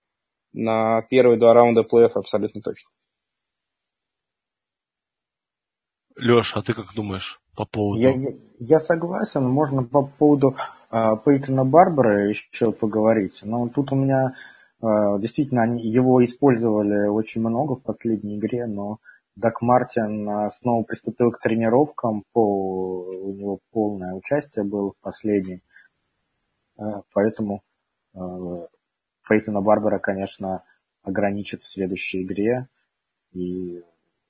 на первые два раунда плей-офф абсолютно точно. Леш, а ты как думаешь по поводу... Я, я, я согласен, можно по поводу э, Пейтона Барбара еще поговорить, но тут у меня действительно, они его использовали очень много в последней игре, но Дак Мартин э, снова приступил к тренировкам, по, у него полное участие было в последней. Э, поэтому Пейтона Барбара, конечно, ограничит в следующей игре, и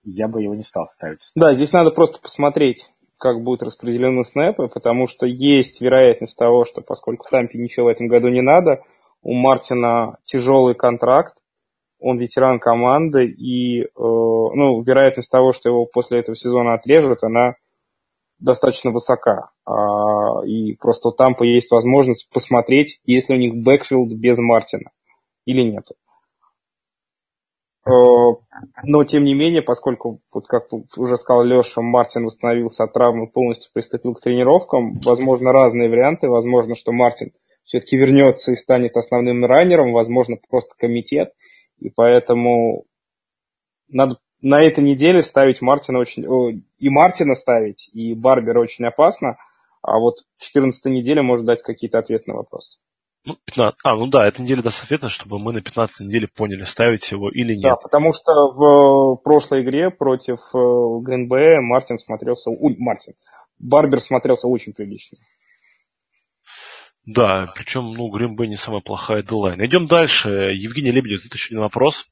я бы его не стал ставить. Да, здесь надо просто посмотреть, как будут распределены снэпы, потому что есть вероятность того, что поскольку Тампе ничего в этом году не надо – у Мартина тяжелый контракт, он ветеран команды, и э, ну, вероятность того, что его после этого сезона отрежут, она достаточно высока. А, и просто там есть возможность посмотреть, есть ли у них бэкфилд без Мартина или нет. Э, но, тем не менее, поскольку, вот как уже сказал Леша, Мартин восстановился от травмы, полностью приступил к тренировкам, возможно, разные варианты. Возможно, что Мартин – все-таки вернется и станет основным раннером, возможно, просто комитет. И поэтому надо на этой неделе ставить Мартина очень... И Мартина ставить, и Барбера очень опасно. А вот 14 неделя может дать какие-то ответы на вопрос. Ну, 15. А, ну да, эта неделя даст ответы, чтобы мы на 15 неделе поняли, ставить его или нет. Да, потому что в прошлой игре против Гринбея Мартин смотрелся... Ой, Мартин. Барбер смотрелся очень прилично. Да, причем, ну, Гринбей не самая плохая дедлайн. Идем дальше. Евгений Лебедев задает еще один вопрос.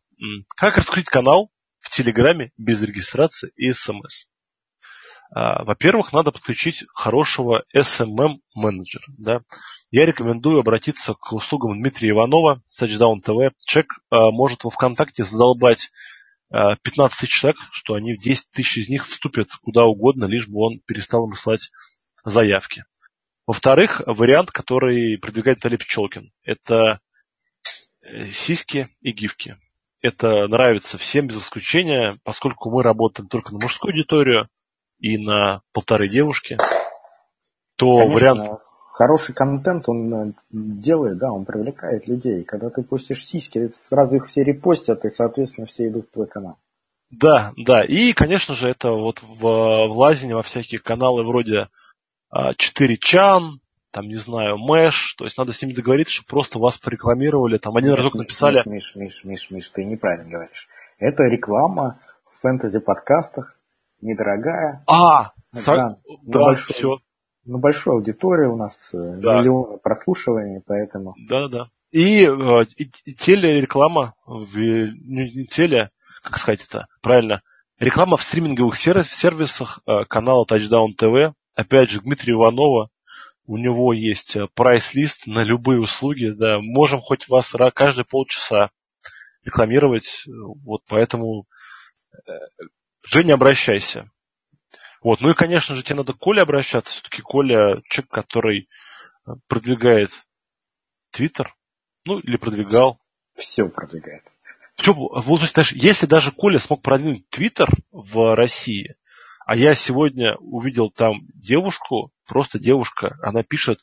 Как раскрыть канал в Телеграме без регистрации и смс? А, во-первых, надо подключить хорошего SMM-менеджера. Да? Я рекомендую обратиться к услугам Дмитрия Иванова, Touchdown TV. Чек а, может во ВКонтакте задолбать 15 а, тысяч человек, что они в 10 тысяч из них вступят куда угодно, лишь бы он перестал им слать заявки. Во-вторых, вариант, который продвигает Талиб Пчелкин, это э, сиськи и гифки. Это нравится всем без исключения, поскольку мы работаем только на мужскую аудиторию и на полторы девушки, то Конечно, вариант... Хороший контент он э, делает, да, он привлекает людей. Когда ты постишь сиськи, сразу их все репостят, и, соответственно, все идут в твой канал. Да, да. И, конечно же, это вот в, в лазине во всякие каналы вроде 4 чан, там, не знаю, Мэш, то есть надо с ними договориться, чтобы просто вас порекламировали, там один Нет, разок написали... Миш, Миш, Миш, Миш, ты неправильно говоришь. Это реклама в фэнтези-подкастах, недорогая. А, да, да, большой, все. На большой аудитории у нас э, да. миллионы прослушиваний, поэтому... Да, да. И, э, и, и телереклама, в, не, не теле, как сказать это правильно, реклама в стриминговых сервисах э, канала Touchdown TV, опять же, Дмитрия Иванова, у него есть э, прайс-лист на любые услуги, да, можем хоть вас каждые полчаса рекламировать, вот поэтому э, Женя, обращайся. Вот, ну и, конечно же, тебе надо к Коле обращаться, все-таки Коля человек, который э, продвигает Твиттер, ну или продвигал. Все продвигает. Все, вот, то есть, даже, если даже Коля смог продвинуть Твиттер в России, а я сегодня увидел там девушку, просто девушка, она пишет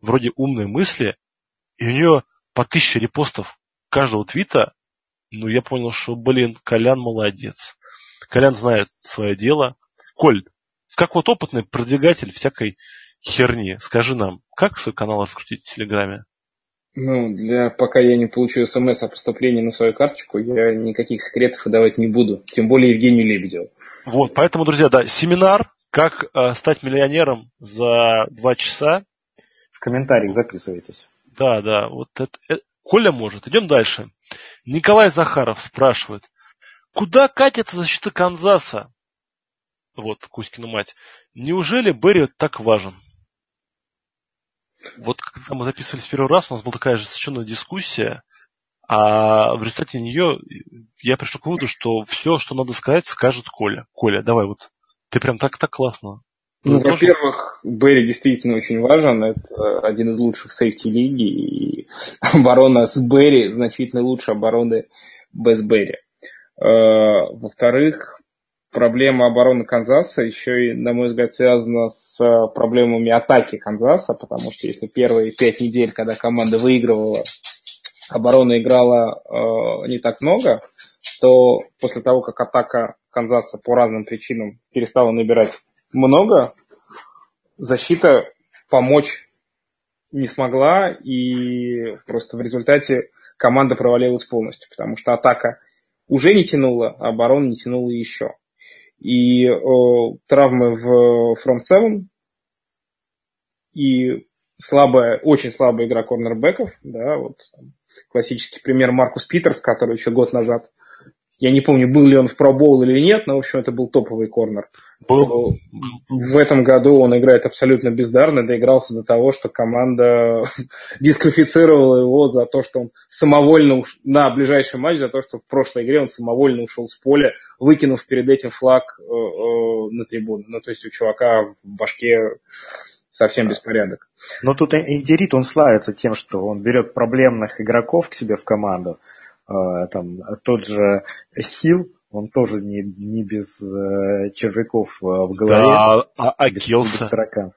вроде умные мысли, и у нее по тысяче репостов каждого твита, ну, я понял, что, блин, Колян молодец. Колян знает свое дело. Коль, как вот опытный продвигатель всякой херни, скажи нам, как свой канал раскрутить в Телеграме? Ну, для пока я не получу смс о поступлении на свою карточку, я никаких секретов выдавать не буду. Тем более Евгению Лебедеву. Вот, поэтому, друзья, да, семинар «Как э, стать миллионером за два часа». В комментариях записывайтесь. Да, да, вот это, это Коля может. Идем дальше. Николай Захаров спрашивает, куда катится защита Канзаса? Вот, Кузькину мать. Неужели Берри так важен? Вот когда мы записывались первый раз, у нас была такая же совершенно дискуссия, а в результате нее я пришел к выводу, что все, что надо сказать, скажет Коля. Коля, давай вот. Ты прям так так классно. Ну, во-первых, Берри действительно очень важен. Это один из лучших сейфти лиги. И оборона с Берри значительно лучше обороны без Берри. Э, во-вторых, проблема обороны Канзаса еще и, на мой взгляд, связана с проблемами атаки Канзаса, потому что если первые пять недель, когда команда выигрывала, оборона играла э, не так много, то после того, как атака Канзаса по разным причинам перестала набирать много, защита помочь не смогла, и просто в результате команда провалилась полностью, потому что атака уже не тянула, а оборона не тянула еще. И о, травмы в фронт 7 и слабая, очень слабая игра корнербеков, да, вот классический пример Маркус Питерс, который еще год назад я не помню, был ли он в пробол или нет, но, в общем, это был топовый корнер. Был. В этом году он играет абсолютно бездарно, доигрался до того, что команда дисквалифицировала его за то, что он самовольно уш... на ближайший матч, за то, что в прошлой игре он самовольно ушел с поля, выкинув перед этим флаг э, э, на трибуну. Ну, то есть у чувака в башке совсем беспорядок. Но тут Индирит, он славится тем, что он берет проблемных игроков к себе в команду, там, тот же Хил, он тоже не, не без э, червяков э, в голове. Да, а, а без, Келси? Без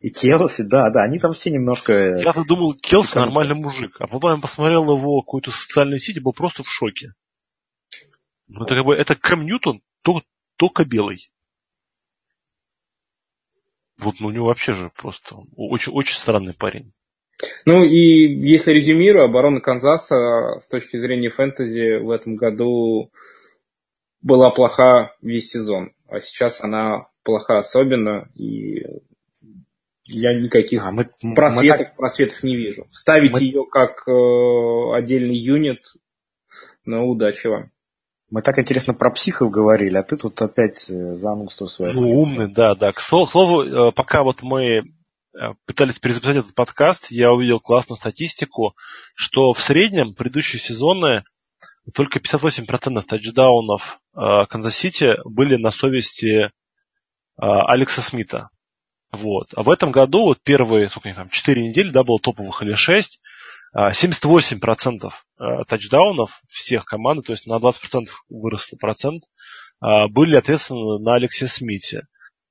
И Келси, да, да, они там все немножко... Я-то думал, Келси там... нормальный мужик, а потом я посмотрел его какую-то социальную сеть и был просто в шоке. Ну, это как бы, это Кэм Ньютон, только белый. Вот, ну, у него вообще же просто очень, очень странный парень. Ну и если резюмирую, оборона Канзаса с точки зрения фэнтези в этом году была плоха весь сезон, а сейчас она плоха особенно, и я никаких а мы, просветов, мы так... просветов не вижу. Ставить мы... ее как э, отдельный юнит, ну, удачи вам. Мы так интересно про психов говорили, а ты тут опять э, занудство свое. Ну, умный, да, да. К слову, э, пока вот мы Э, пытались перезаписать этот подкаст, я увидел классную статистику, что в среднем предыдущие сезоны только 58% тачдаунов э, Канзас-Сити были на совести э, Алекса Смита. Вот. А в этом году, вот первые, сколько там, 4 недели, да, было топовых или 6, 78% тачдаунов всех команд, то есть на 20% вырос процент, были ответственны на Алексе Смите.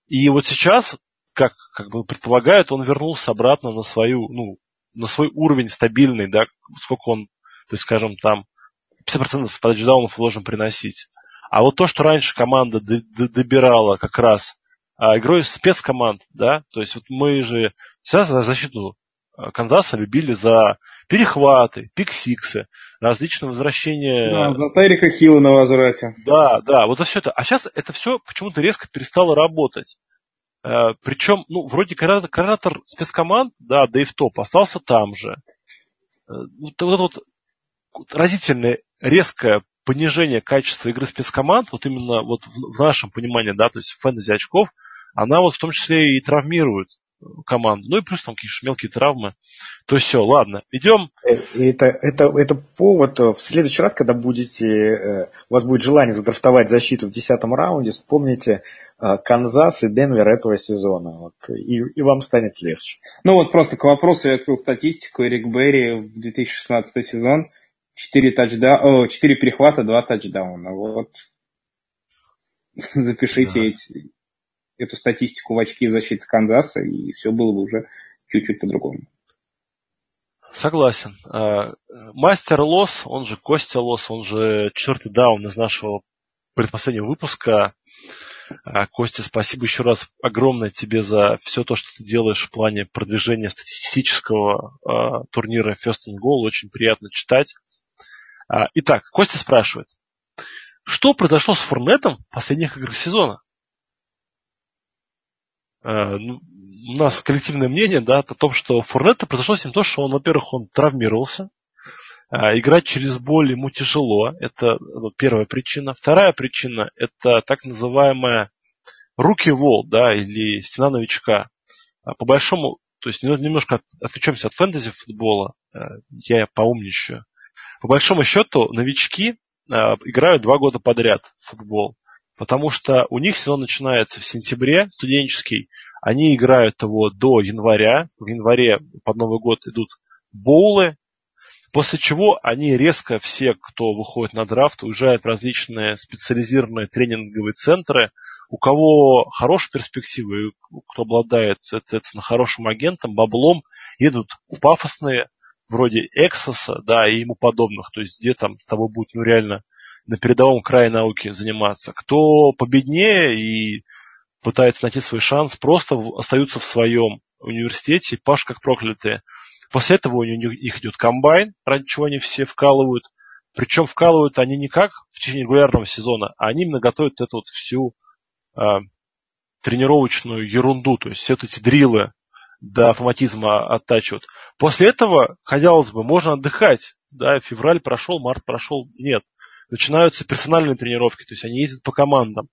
И вот сейчас как, как бы предполагают, он вернулся обратно на свою, ну, на свой уровень стабильный, да, сколько он, то есть, скажем, там 50% тачдаунов должен приносить. А вот то, что раньше команда добирала как раз а, игрой спецкоманд, да, то есть вот мы же всегда за защиту а, Канзаса любили за перехваты, пиксиксы, различные возвращения. Да, за Террика Хилла на возврате. Да, да, вот за все это. А сейчас это все почему-то резко перестало работать. Э, Причем, ну, вроде координатор, спецкоманд, да, Дэйв Топ, остался там же. Э, вот это вот разительное, резкое понижение качества игры спецкоманд, вот именно вот в нашем понимании, да, то есть фэнтези очков, она вот в том числе и травмирует команду. Ну и плюс там какие-то мелкие травмы. То все, ладно, идем. Э, это, это, это повод в следующий раз, когда будете, у вас будет желание задрафтовать защиту в десятом раунде, вспомните Канзас и Денвер этого сезона. Вот, и, и вам станет легче. Ну вот просто к вопросу я открыл статистику. Эрик Берри в 2016 сезон 4, тачда... О, 4 перехвата, 2 тачдауна. Вот запишите ага. эти, эту статистику в очки защиты Канзаса, и все было бы уже чуть-чуть по-другому. Согласен. А, мастер Лос, он же Костя Лос, он же четвертый даун из нашего предпоследнего выпуска. А, Костя, спасибо еще раз огромное тебе за все то, что ты делаешь в плане продвижения статистического э, турнира First and Goal. Очень приятно читать. Итак, Костя спрашивает, что произошло с Форнетом в последних играх сезона? А, ну, у нас коллективное мнение да, о том, что Форнета произошло с ним то, что он, во-первых, он травмировался, А, играть через боль ему тяжело, это вот, первая причина. Вторая причина – это так называемая руки вол, да, или стена новичка. А, по большому, то есть немножко отвлечемся от фэнтези футбола, э, я поумничаю. По большому счету новички играют два года подряд в футбол, потому что у них сезон начинается в сентябре, студенческий, они играют его до января, в январе под Новый год идут боулы, После чего они резко все, кто выходит на драфт, уезжают в различные специализированные тренинговые центры. У кого хорошие перспективы, кто обладает, соответственно, хорошим агентом, баблом, едут в пафосные, вроде Эксоса, да, и ему подобных. То есть, где там с тобой будет ну, реально на передовом крае науки заниматься. Кто победнее и пытается найти свой шанс, просто остаются в своем университете, паш как проклятые. После этого у них идет комбайн, ради чего они все вкалывают. Причем вкалывают они не как в течение регулярного сезона, а они именно готовят эту вот всю э, тренировочную ерунду, то есть все эти дрилы до автоматизма оттачивают. После этого, казалось бы, можно отдыхать. Да, февраль прошел, март прошел. Нет. Начинаются персональные тренировки, то есть они ездят по командам.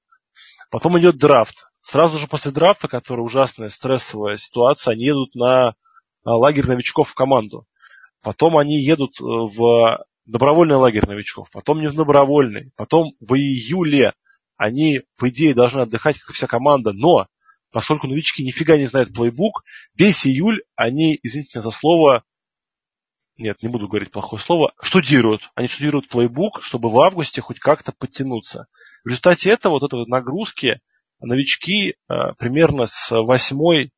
Потом идет драфт. Сразу же после драфта, который ужасная стрессовая ситуация, они едут на а, лагерь новичков в команду. Потом они едут э, в добровольный лагерь новичков, потом не в добровольный, потом в июле они, по идее, должны отдыхать, как и вся команда, но поскольку новички нифига не знают плейбук, весь июль они, извините меня за слово, нет, не буду говорить плохое слово, штудируют. Они штудируют плейбук, чтобы в августе хоть как-то подтянуться. В результате этого, вот этой нагрузки, новички э, примерно с восьмой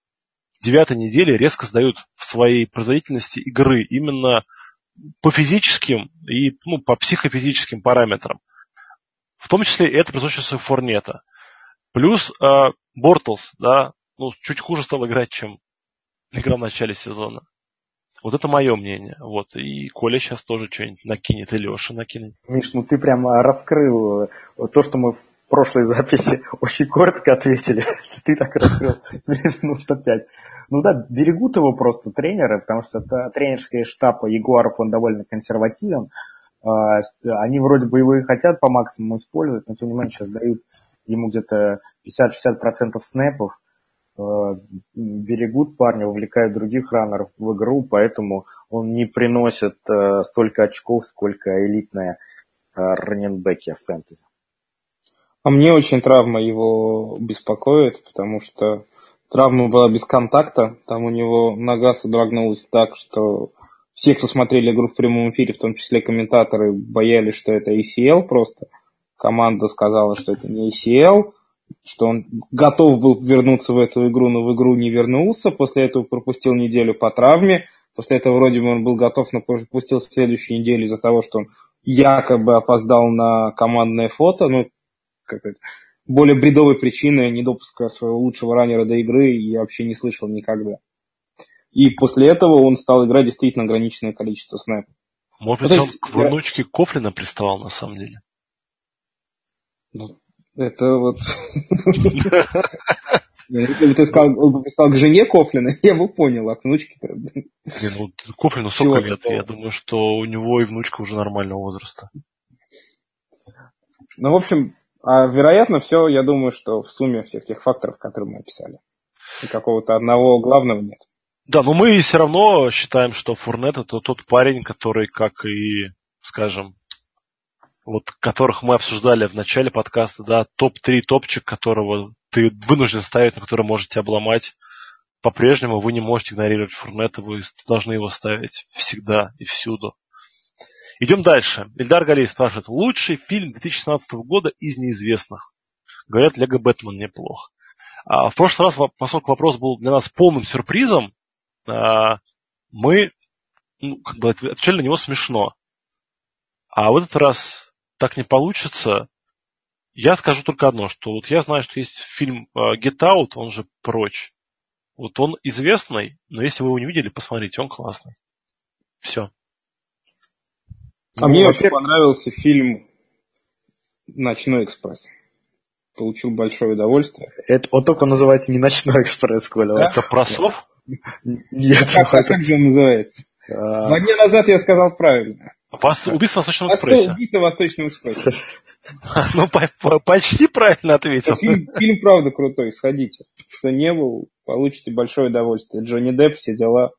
девятой неделе резко сдают в своей производительности игры именно по физическим и ну, по психофизическим параметрам. В том числе это присуще Форнета. Плюс э, Бортлс, да, ну, чуть хуже стал играть, чем игра в начале сезона. Вот это мое мнение. Вот. И Коля сейчас тоже что-нибудь накинет, и Леша накинет. Миш, ну ты прям раскрыл то, что мы прошлой записи очень коротко ответили. Ты так раскрыл минут на пять. Ну да, берегут его просто тренеры, потому что это тренерский штаб Ягуаров, он довольно консервативен. А, они вроде бы его и хотят по максимуму использовать, но тем не менее сейчас дают ему где-то 50-60% снэпов. А, берегут парня, увлекают других раннеров в игру, поэтому он не приносит а, столько очков, сколько элитная раненбеки в фэнтези. А мне очень травма его беспокоит, потому что травма была без контакта. Там у него нога содрогнулась так, что все, кто смотрели игру в прямом эфире, в том числе комментаторы, боялись, что это ACL просто. Команда сказала, что это не ACL, что он готов был вернуться в эту игру, но в игру не вернулся. После этого пропустил неделю по травме. После этого вроде бы он был готов, но пропустил следующую неделю из-за того, что он якобы опоздал на командное фото. Ну, какой-то более бредовой причины недопуска своего лучшего раннера до игры я вообще не слышал никогда. И после этого он стал играть действительно ограниченное количество снэпов. Может быть, он к внучке я... Кофлина приставал на самом деле? Ну, это вот... Если бы ты сказал, он бы писал к жене Кофлина, я бы понял, а к внучке-то... Не, ну, Кофлину сколько лет? Я думаю, что у него и внучка уже нормального возраста. Ну, в общем, а вероятно, все, я думаю, что в сумме всех тех факторов, которые мы описали. И какого-то одного главного нет. Да, но мы все равно считаем, что Фурнет это тот парень, который, как и, скажем, вот которых мы обсуждали в начале подкаста, да, топ-3 топчик, которого ты вынужден ставить, на который можете обломать. По-прежнему вы не можете игнорировать Фурнета, вы должны его ставить всегда и всюду. Идем дальше. Ильдар Галеев спрашивает, лучший фильм 2016 года из неизвестных? Говорят, Лего Бэтмен неплох. А в прошлый раз, поскольку вопрос был для нас полным сюрпризом, а, мы ну, как бы отвечали на него смешно. А в этот раз так не получится. Я скажу только одно, что вот я знаю, что есть фильм а, Get Out, он же прочь. Вот он известный, но если вы его не видели, посмотрите, он классный. Все. А мне вообще понравился фильм «Ночной экспресс». Получил большое удовольствие. Это он только называется не «Ночной экспресс», Коля. Да? Это про сов? Нет. А как, как же он называется? А... Два дня назад я сказал правильно. Вос... Убийство в Восточном экспрессе. Убийство в Восточном экспрессе. Ну, почти правильно ответил. Фильм, фильм правда крутой, сходите. Кто не был, получите большое удовольствие. Джонни Депп, все дела.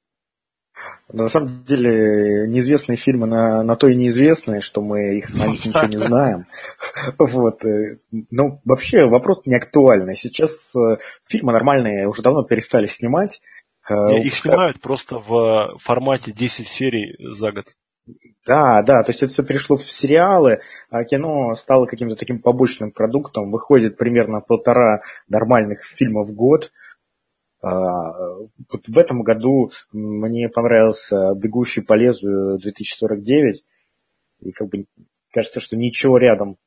На самом деле, неизвестные фильмы на, на то и неизвестные, что мы их на них ничего не знаем. Вот. Э, ну, вообще вопрос не актуальный. Сейчас э, фильмы нормальные уже давно перестали снимать. Э, их снимают просто в формате 10 серий за год. Да, да, то есть это все перешло в сериалы, а кино стало каким-то таким побочным продуктом. Выходит примерно полтора нормальных фильма в год. А, вот в этом году мне понравился «Бегущий по лезвию 2049». И как бы кажется, что ничего рядом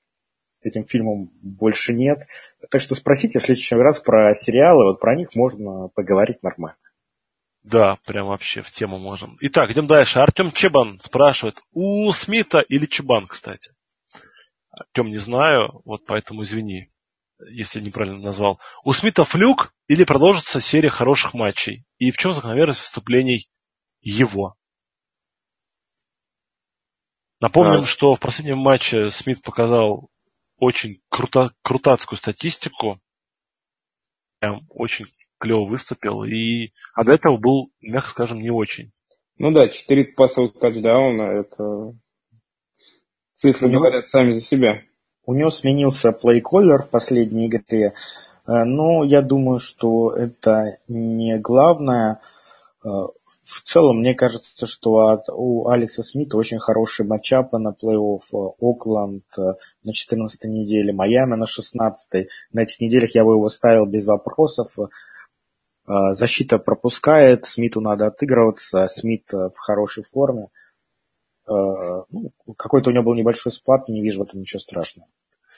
этим фильмом больше нет. Так что спросите в следующий раз про сериалы, вот про них можно поговорить нормально. Да, прям вообще в тему можем. Итак, идем дальше. Артем Чебан спрашивает, у Смита или Чебан, кстати? Артем, не знаю, вот поэтому извини если неправильно назвал, у Смита флюк или продолжится серия хороших матчей? И в чем закономерность выступлений его? Напомним, а... что в последнем матче Смит показал очень круто, крутацкую статистику. Прям очень клево выступил. И, а до этого был, мягко скажем, не очень. Ну да, 4 пасовых тачдауна, это цифры говорят сами за себя. У него сменился плейколлер в последней игре, э, но я думаю, что это не главное. Э, в целом, мне кажется, что от, у Алекса Смита очень хороший матчапы на плей-офф. Окленд э, на 14 неделе, Майами на 16 На этих неделях я бы его ставил без вопросов. Защита пропускает, Смиту надо отыгрываться, Смит в хорошей форме. Ну, какой-то у него был небольшой спад, не вижу в этом ничего страшного.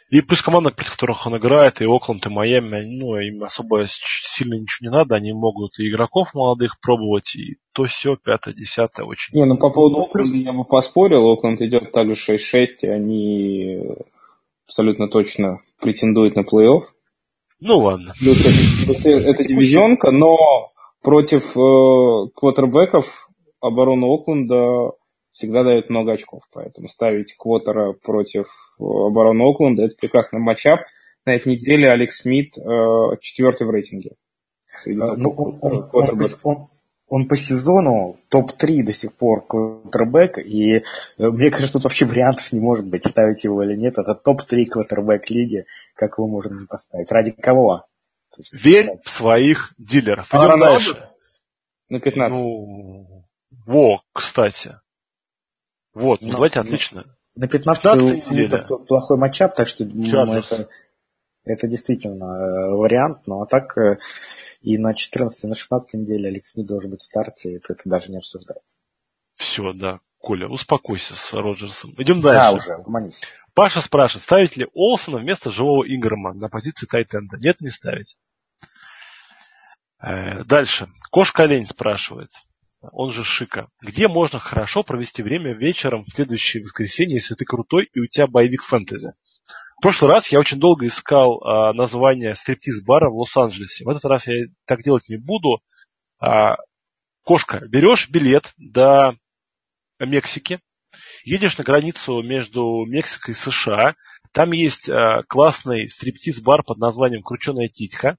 И плюс команда, против которых он играет, и Окленд, и Майами, ну, им особо сильно ничего не надо, они могут и игроков молодых пробовать, и то все, пятое, десятое, очень. Не, ну по поводу Окленда я бы поспорил, Окленд идет также 6-6, и они абсолютно точно претендуют на плей-офф. Ну ладно. Плюс это, это дивизионка, но против э, квотербеков оборона Окленда всегда дает много очков, поэтому ставить квотера против обороны Окленда. Это прекрасный матчап. На этой неделе Алекс Смит э, четвертый в рейтинге. А, ну, он, он, он, он, по сезону топ-3 до сих пор квотербек, и э, мне кажется, тут вообще вариантов не может быть, ставить его или нет. Это топ-3 квотербек лиги, как его можно не поставить. Ради кого? Есть, Верь в своих дилеров. А Идем дальше. На 15. Ну, во, кстати. Вот, ну, давайте, ну, отлично. На 15 это плохой матчап, так что думаю, это, это действительно э, вариант. Ну а так э, и на 14 и на 16 неделе Алекс Смит должен быть в старте, это, это даже не обсуждается. Все, да. Коля, успокойся с Роджерсом. Идем дальше. Да, уже, угомонись. Паша спрашивает, ставить ли Олсона вместо живого Инграма на позиции Тайтенда? Нет, не ставить. Э, дальше. Кошка-олень спрашивает он же Шика. Где можно хорошо провести время вечером в следующее воскресенье, если ты крутой и у тебя боевик фэнтези? В прошлый раз я очень долго искал а, название стриптиз-бара в Лос-Анджелесе. В этот раз я так делать не буду. А, кошка, берешь билет до Мексики, едешь на границу между Мексикой и США, там есть а, классный стриптиз-бар под названием Крученая титька.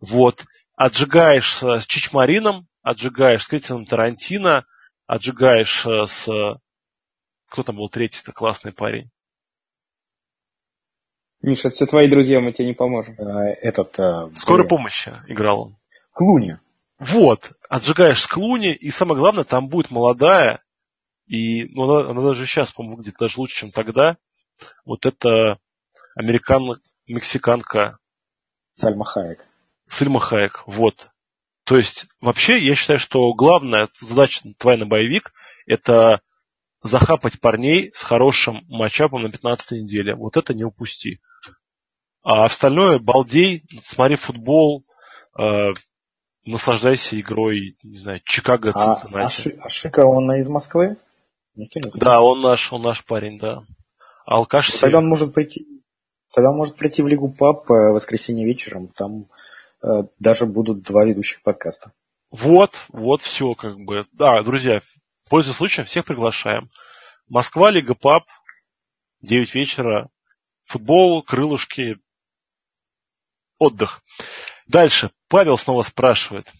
Вот. Отжигаешь с чичмарином, отжигаешь с Квентином Тарантино, отжигаешь э, с... Кто там был третий-то классный парень? Миша, все твои друзья, мы тебе не поможем. Э, этот... Э, Скорой помощи играл он. Клуни. Вот, отжигаешь с Клуни, и самое главное, там будет молодая, и ну, она, она даже сейчас, по-моему, выглядит даже лучше, чем тогда. Вот это американ-мексиканка. Сальма Хайек. Сальма Хайек, вот. То есть, вообще, я считаю, что главная задача твоя на боевик – это захапать парней с хорошим матчапом на 15 неделе. Вот это не упусти. А остальное – балдей, смотри футбол, э, наслаждайся игрой, не знаю, Чикаго, а, а, Ши, а Шика, он из Москвы? Да, он наш, он наш парень, да. Алкаш Тогда он может прийти, тогда он может прийти в Лигу Пап в воскресенье вечером, там Э, даже будут два ведущих подкаста. Вот, вот все как бы. Да, друзья, пользуясь случаем, всех приглашаем. Москва, Лига Пап, 9 вечера, футбол, крылышки, отдых. Дальше. Павел снова спрашивает.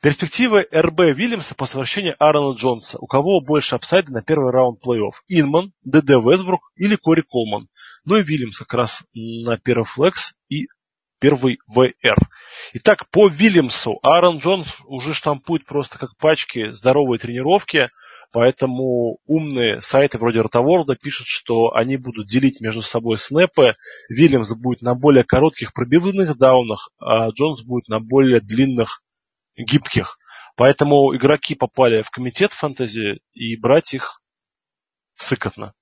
Перспективы РБ Вильямса после возвращения Аарона Джонса. У кого больше апсайда на первый раунд плей-офф? Инман, ДД Весбрук или Кори Колман? Ну и Вильямс как раз на первый флекс и первый ВР. Итак, по Вильямсу. Аарон Джонс уже штампует просто как пачки здоровые тренировки. Поэтому умные сайты вроде Ротоворда пишут, что они будут делить между собой снэпы. Вильямс будет на более коротких пробивных даунах, а Джонс будет на более длинных гибких. Поэтому игроки попали в комитет фэнтези, и брать их сыкотно.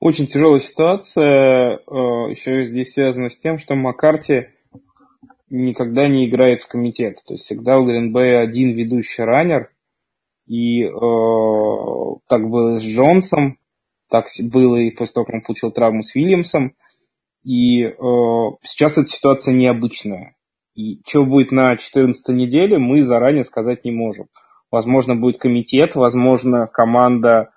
Очень тяжелая ситуация. Э, Еще здесь связано с тем, что Маккарти никогда не играет в комитет. То есть всегда у Гринбея один ведущий раннер. И э, так было с Джонсом, так было и после того, как он получил травму с Вильямсом. И э, сейчас эта ситуация необычная. И что будет на 14 неделе, мы заранее сказать не можем. Возможно, будет комитет, возможно, команда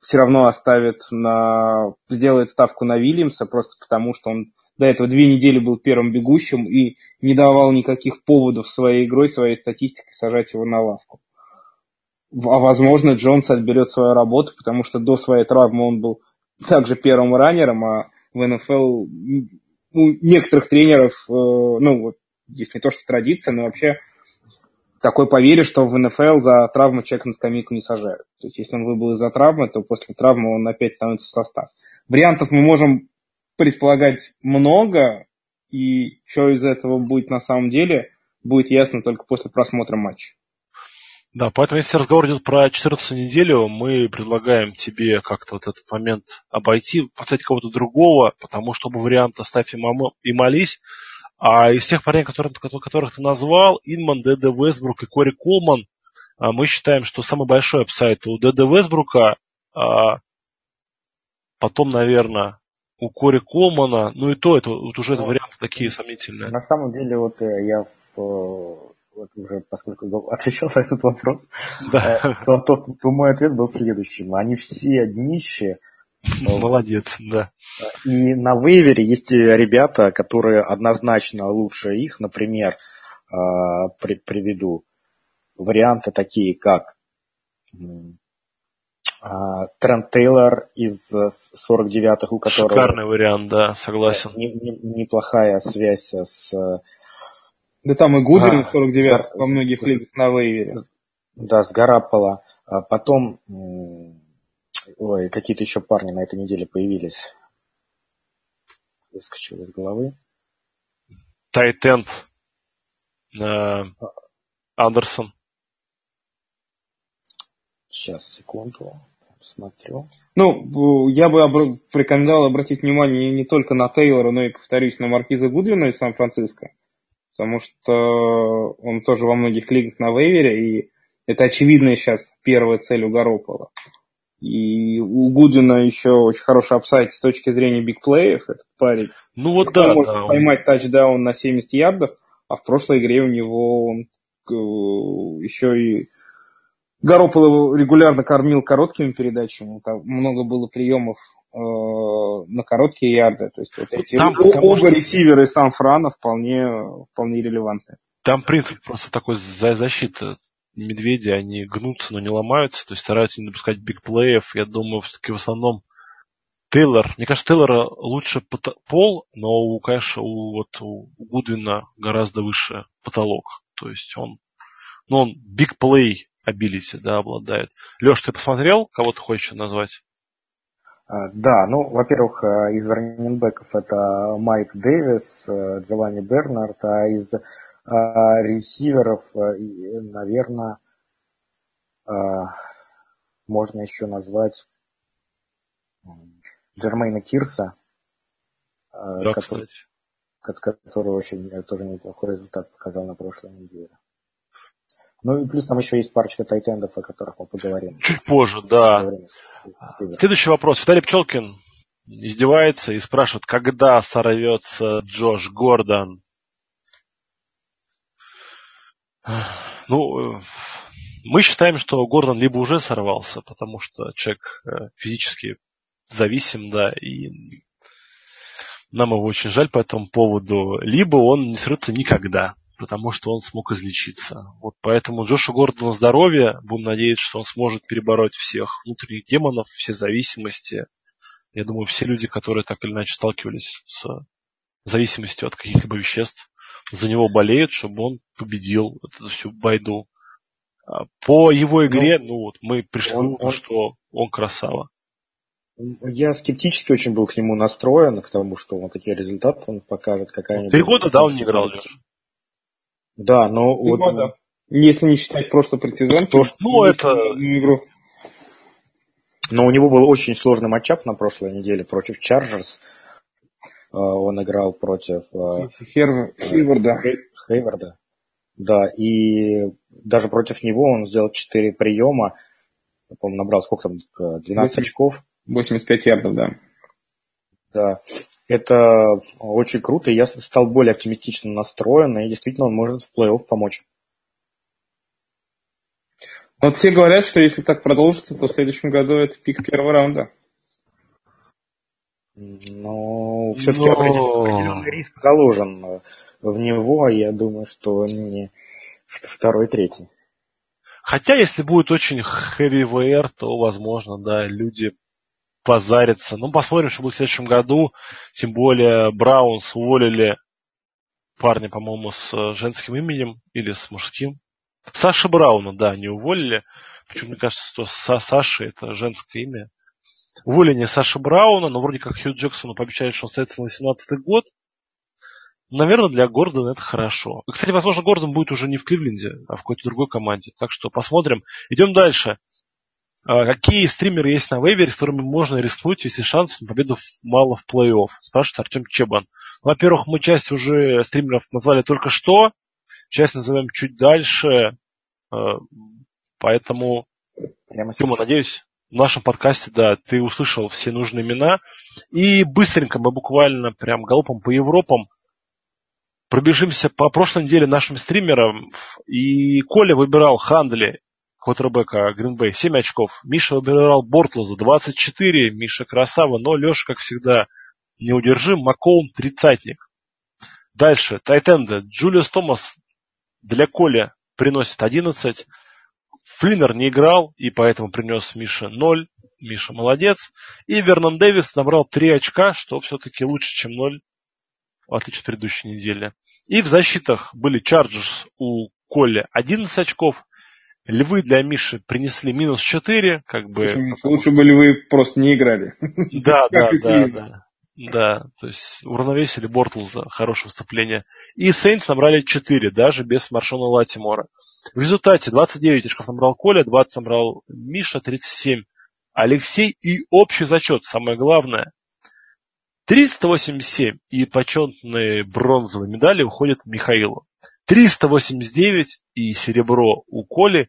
все равно оставит на... сделает ставку на Вильямса, просто потому что он до этого две недели был первым бегущим и не давал никаких поводов своей игрой, своей статистикой сажать его на лавку. А возможно, Джонс отберет свою работу, потому что до своей травмы он был также первым раннером, а в НФЛ ну, некоторых тренеров, э, ну вот здесь не то что традиция, но вообще такое поверье, что в НФЛ за травму человека на скамейку не сажают. То есть если он выбыл из-за травмы, то после травмы он опять становится в состав. Вариантов мы можем предполагать много, и что из этого будет на самом деле, будет ясно только после просмотра матча. Да, поэтому если разговор идет про 14 неделю, мы предлагаем тебе как-то вот этот момент обойти, поставить кого-то другого, потому что оба варианта ставь и молись. А из тех парней, которых, которых ты назвал, Инман, ДД Вестбрук и Кори Колман, а, мы считаем, что самый большой апсайт у ДД Вестбрука, а потом, наверное, у Кори Колмана, ну и то, это вот уже ну, варианты такие сомнительные. На самом деле, вот э, я вот уже, поскольку отвечал на этот вопрос, да. Э, то, то, то мой ответ был следующим. Они все днище, Молодец, да. И на вейвере есть ребята, которые однозначно лучше их. Например, приведу варианты такие, как а, Трент Тейлор из 49-х, у которого... Шикарный вариант, да, согласен. Не, не, неплохая связь с... Да там и Гудерин а, 49 во многих лигах на вейвере. Да, с Гарапола. Потом Ой, какие-то еще парни на этой неделе появились. Выскочил из головы. Тайтенд. Э, Андерсон. Сейчас, секунду. Смотрю. Ну, я бы обр- порекомендовал обратить внимание не только на Тейлора, но и, повторюсь, на Маркиза Гудвина из Сан-Франциско. Потому что он тоже во многих лигах на вейвере, и это очевидная сейчас первая цель у Garoppolo. И у Гудина еще очень хороший апсайт с точки зрения бигплеев. Этот парень ну, вот да, может да. поймать тачдаун на 70 ярдов, а в прошлой игре у него он э, еще и Garoppolo регулярно кормил короткими передачами. Там много было приемов на короткие ярды. То есть вот эти Там, оба что... ресиверы сам Франа вполне, вполне релевантны. Там принцип просто такой за защита медведи, они гнутся, но не ломаются, то есть стараются не допускать бигплеев. Я думаю, все-таки в основном Тейлор, мне кажется, Тейлора лучше пол, но, у, конечно, у, вот, у Гудвина гораздо выше потолок. То есть он, ну, он big play ability, да, обладает. Леш, ты посмотрел, кого ты хочешь назвать? А, да, ну, во-первых, э, из раненбеков это Майк Дэвис, э, Джованни Бернард, а из а, ресиверов, э, наверное, можно еще назвать Джермейна Кирса, да, который, который очень э, тоже неплохой результат показал на прошлой неделе. Ну и плюс там еще есть парочка тайтендов, о которых мы поговорим. Чуть позже, да. Следующий вопрос. Виталий Пчелкин издевается и спрашивает, когда сорвется Джош Гордон ну, э, Мы считаем, что Гордон либо уже сорвался, потому что человек э, физически зависим, да, и нам его очень жаль по этому поводу, либо он не срется никогда, потому что он смог излечиться. Вот поэтому Джошу Гордону здоровье, будем надеяться, что он сможет перебороть всех внутренних демонов, все зависимости. Я думаю, все люди, которые так или иначе сталкивались с зависимостью от каких-либо веществ, за него болеют, чтобы он победил эту всю байду. А по его игре, ну, ну вот, мы пришли он, к что он красава. Я скептически очень был к нему настроен, к тому, что он такие результаты он покажет. Какая-нибудь... Три года, да, он не играл, Леша? Да, но Три вот... Года. Если не считать просто предсезон, то, что, ну, это... игру. Но у него был очень сложный матчап на прошлой неделе против Чарджерс. Э, он играл против э, Хейварда. Хейварда. Да, и даже против него он сделал 4 приема. Помню, набрал сколько там, 12 8, очков. 85 ярдов, да. Да, это очень круто, и я стал более оптимистично настроен, и действительно он может в плей-офф помочь. Вот все говорят, что если так продолжится, то в следующем году это пик первого раунда. Ну, все-таки Но... определенный риск заложен в него, я думаю, что не второй, третий. Хотя, если будет очень heavy то, возможно, да, люди позарятся. Ну, посмотрим, что будет в следующем году. Тем более, Браунс уволили парня, по-моему, с э, женским именем или с мужским. Саша Брауна, да, не уволили. Причем, мне кажется, что Саша это женское имя. Уволение Саши Брауна, но вроде как Хью Джексону пообещали, что он остается на 18 год. Наверное, для Гордона это хорошо. Кстати, возможно, Гордон будет уже не в Кливленде, а в какой-то другой команде. Так что посмотрим. Идем дальше. А, какие стримеры есть на вейвере, с которыми можно рискнуть, если шансов на победу мало в плей-офф? Спрашивает Артем Чебан. Во-первых, мы часть уже стримеров назвали только что, часть назовем чуть дальше, а, поэтому, Прямо Тима, надеюсь, в нашем подкасте, да, ты услышал все нужные имена. И быстренько мы буквально прям галопом по Европам пробежимся по прошлой неделе нашим стримерам. И Коля выбирал Хандли, квотербека Гринбей, 7 очков. Миша выбирал Бортлза, 24. Миша красава, но Леша, как всегда, неудержим. Макоум, тридцатник. Дальше, Тайтенда. Джулиус Томас для Коля приносит 11. Флиннер не играл, и поэтому принес Миша 0. Миша молодец. И Вернон Дэвис набрал 3 очка, что все-таки лучше, чем 0 в отличие от предыдущей недели. И в защитах были Чарджерс у Колли 11 очков. Львы для Миши принесли минус 4, как бы... Лучше бы львы просто не играли. Да, да, да, да. Да, то есть уравновесили Бортлза, хорошее выступление. И Сейнс набрали 4, даже без Маршона Латимора. В результате 29 очков набрал Коля, 20 набрал Миша, 37 Алексей и общий зачет, самое главное. 387 и почетные бронзовые медали уходят Михаилу. 389 и серебро у Коли.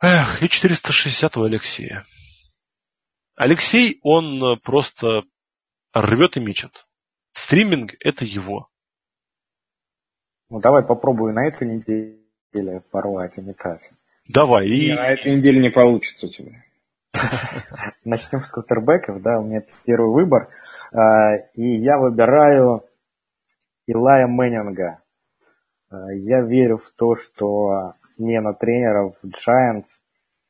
Эх, и 460 у Алексея. Алексей, он просто рвет и мечет. Стриминг – это его. Ну, давай попробую на этой неделе порвать и метать. Давай. И... На этой неделе не получится у тебя. Начнем с квотербеков, да, у меня первый выбор. А, и я выбираю Илая Мэннинга. А, я верю в то, что смена тренеров в Giants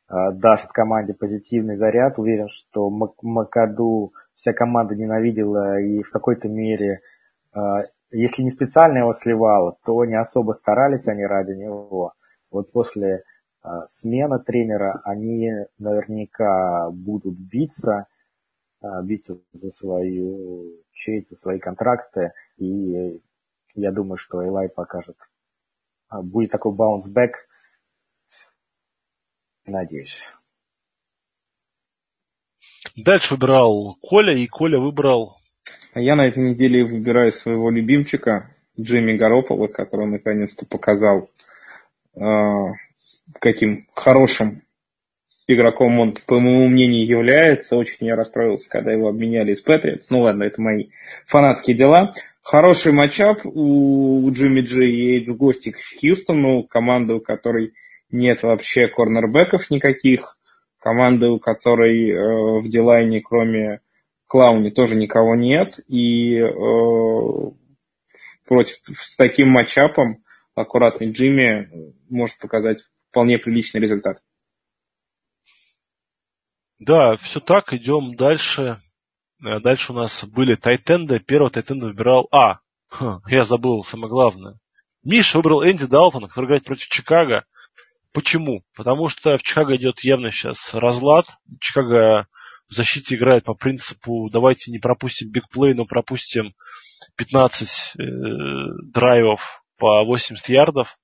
а, даст команде позитивный заряд. Уверен, что Макаду вся команда ненавидела и в какой-то мере, если не специально его сливала, то не особо старались они ради него. Вот после смена тренера, они наверняка будут биться, биться за свою честь, за свои контракты. И я думаю, что Элай покажет. А, будет такой bounce back. Надеюсь. Дальше выбирал Коля, и Коля выбрал... А я на этой неделе выбираю своего любимчика, Джимми Гаропола, который наконец-то показал каким хорошим игроком он, по моему мнению, является. Очень я расстроился, когда его обменяли из Патриотс. Ну ладно, это мои фанатские дела. Хороший матчап у Джимми Джей едет в гости к Хьюстону, команду, у которой нет вообще корнербеков никаких. Команды, у которой э, в Дилайне, кроме Клауни, тоже никого нет. И э, против с таким матчапом аккуратный Джимми может показать вполне приличный результат. Да, все так, идем дальше. Э, дальше у нас были тайтенды. Первого тайтенда выбирал... А, я забыл самое главное. Миша выбрал Энди Далтона, который играет против Чикаго. Почему? Потому что в Чикаго идет явно сейчас разлад. Чикаго в защите играет по принципу давайте не пропустим бигплей, но пропустим 15 э, драйвов по 80 ярдов.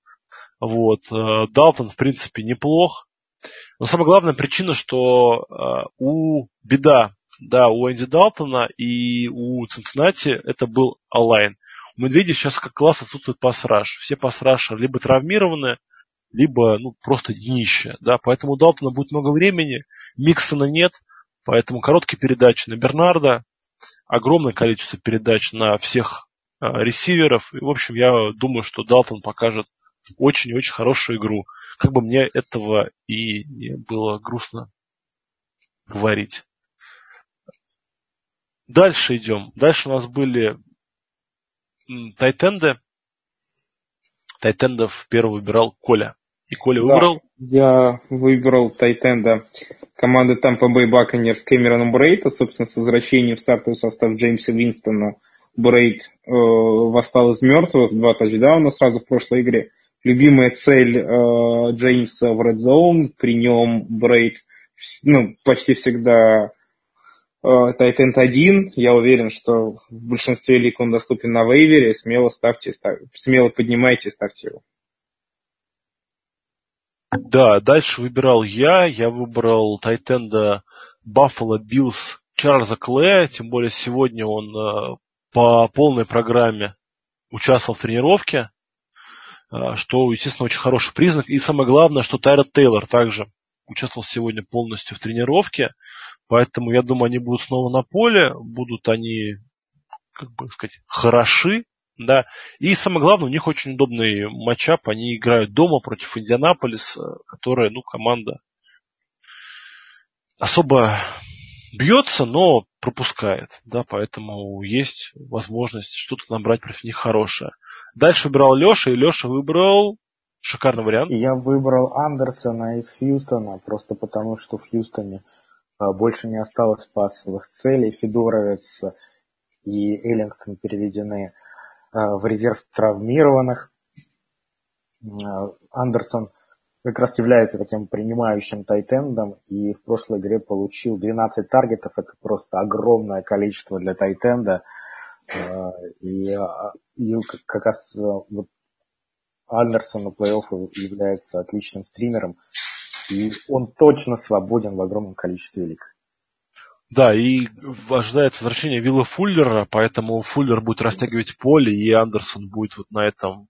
Вот. Э, Далтон, в принципе, неплох. Но самая главная причина, что э, у беда, да, у Энди Далтона и у Цинциннати это был онлайн. У Медведя сейчас как класс отсутствует пасраж. Все пасраши либо травмированы, либо ну, просто днище. Да? Поэтому у Далтона будет много времени, Миксона нет, поэтому короткие передачи на Бернарда, огромное количество передач на всех э, ресиверов. И, в общем, я думаю, что Далтон покажет очень-очень хорошую игру. Как бы мне этого и не было грустно говорить. Дальше идем. Дальше у нас были Тайтенды. Тайтендов первый выбирал Коля. И Коля да, выбрал? Я выбрал Тайтенда команды Tampa Bay Buccaneers с Кэмероном Брейта, собственно, с возвращением в стартовый состав Джеймса Винстона. Брейт э, восстал из мертвых, два тачдауна сразу в прошлой игре. Любимая цель э, Джеймса в Red Zone, при нем Брейт ну, почти всегда Тайтенд 1, я уверен, что в большинстве лиг он доступен на вейвере, смело ставьте, став... смело поднимайте ставьте его. Да, дальше выбирал я, я выбрал Тайтенда Buffalo Bills Чарльза Клея, тем более сегодня он э, по полной программе участвовал в тренировке, э, что, естественно, очень хороший признак. И самое главное, что Тайрот Тейлор также участвовал сегодня полностью в тренировке. Поэтому, я думаю, они будут снова на поле, будут они, как бы сказать, хороши, да. И самое главное, у них очень удобный матчап. Они играют дома против Индианаполиса, которая, ну, команда особо бьется, но пропускает, да, поэтому есть возможность что-то набрать против них хорошее. Дальше выбирал Леша, и Леша выбрал шикарный вариант. Я выбрал Андерсона из Хьюстона, просто потому что в Хьюстоне больше не осталось пасовых целей. Федоровец и Эллингтон переведены а, в резерв травмированных. А, Андерсон как раз является таким принимающим тайтендом и в прошлой игре получил 12 таргетов. Это просто огромное количество для тайтенда. И, и как раз вот Андерсон на плей-офф является отличным стримером. И он точно свободен в огромном количестве лиг. Да, и ожидается возвращение Вилла Фуллера, поэтому Фуллер будет растягивать поле, и Андерсон будет вот на этом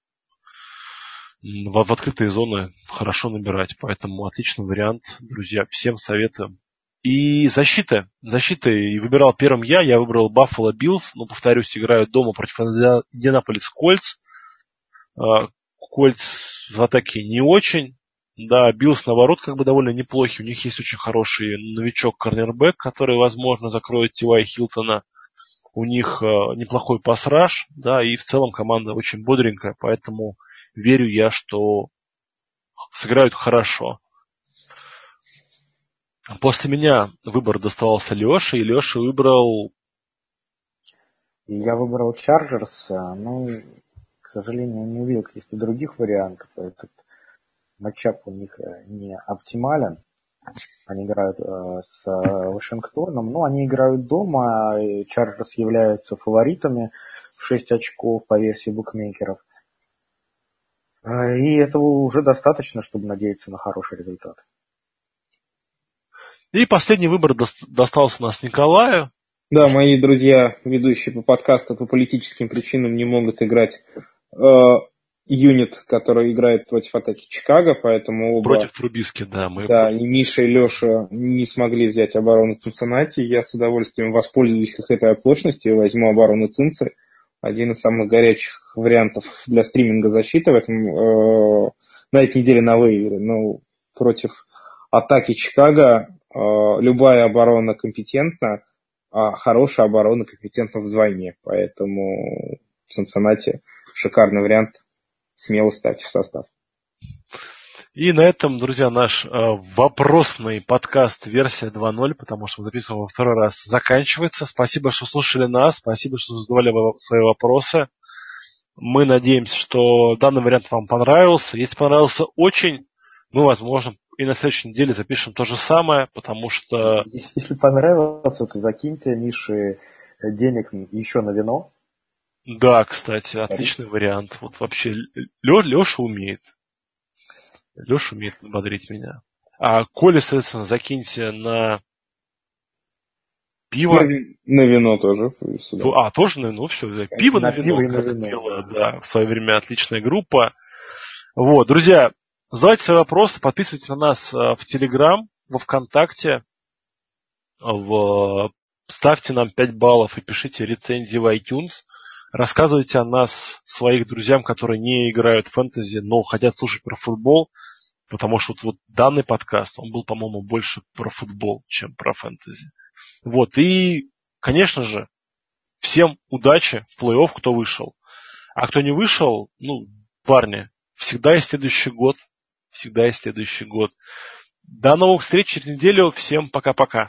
в, в открытые зоны хорошо набирать. Поэтому отличный вариант, друзья. Всем советуем. И защита. Защита и выбирал первым я. Я выбрал Buffalo Bills. Но, повторюсь, играют дома против Индианаполис Colts. А, Colts в атаке не очень. Да, Bills, наоборот, как бы довольно неплохий. У них есть очень хороший новичок корнербэк, который, возможно, закроет Ти Вай Хилтона. У них э, неплохой pass rush, да, и в целом команда очень бодренькая, поэтому верю я, что сыграют хорошо. После меня выбор доставался Леше, и Леша выбрал... Я выбрал Chargers, но, к сожалению, не увидел каких-то других вариантов. Этот matchup у них э, не оптимален. Они играют э, с Вашингтоном, но они играют дома, Chargers являются фаворитами в 6 очков по версии букмекеров. Э, и этого уже достаточно, чтобы надеяться на хороший результат. И последний выбор достался у нас Николаю. Да, мои друзья, ведущие по подкасту по политическим причинам не могут играть юнит, который играет против атаки Чикаго, поэтому оба... Против Трубиски, да. Мы да, и Миша, и Леша не смогли взять оборону Цинциннати. Я с удовольствием воспользуюсь их этой оплошностью и возьму оборону Цинцы. Один из самых горячих вариантов для стриминга защиты в этом э, на этой неделе на вейвере. Ну, против атаки Чикаго э, любая оборона компетентна, а хорошая оборона компетентна вдвойне. Поэтому в Санценате шикарный вариант. Смело ставьте в состав. И на этом, друзья, наш э, вопросный подкаст версия 2.0, потому что мы записываем во второй раз, заканчивается. Спасибо, что слушали нас, спасибо, что задавали свои вопросы. Мы надеемся, что данный вариант вам понравился. Если понравился очень, мы, возможно, и на следующей неделе запишем то же самое, потому что... Если понравился, то закиньте Мише денег еще на вино. Да, кстати, отличный вариант. Вот вообще Леша умеет. Леша умеет подбодрить меня. А Коля, соответственно, закиньте на пиво. На, на вино тоже. Сюда. А, тоже на вино, все. Пиво на, на вино. Пиво на вино. Дело, да, в свое время отличная группа. Вот, друзья, задавайте свои вопросы, подписывайтесь на нас э, в Телеграм, во Вконтакте, в... ставьте нам 5 баллов и пишите рецензии в iTunes. Рассказывайте о нас своих друзьям, которые не играют в фэнтези, но хотят слушать про футбол, потому что вот, вот данный подкаст, он был, по-моему, больше про футбол, чем про фэнтези. Вот, и, конечно же, всем удачи в плей-офф, кто вышел. А кто не вышел, ну, парни, всегда есть следующий год. Всегда есть следующий год. До новых встреч через неделю. Всем пока-пока.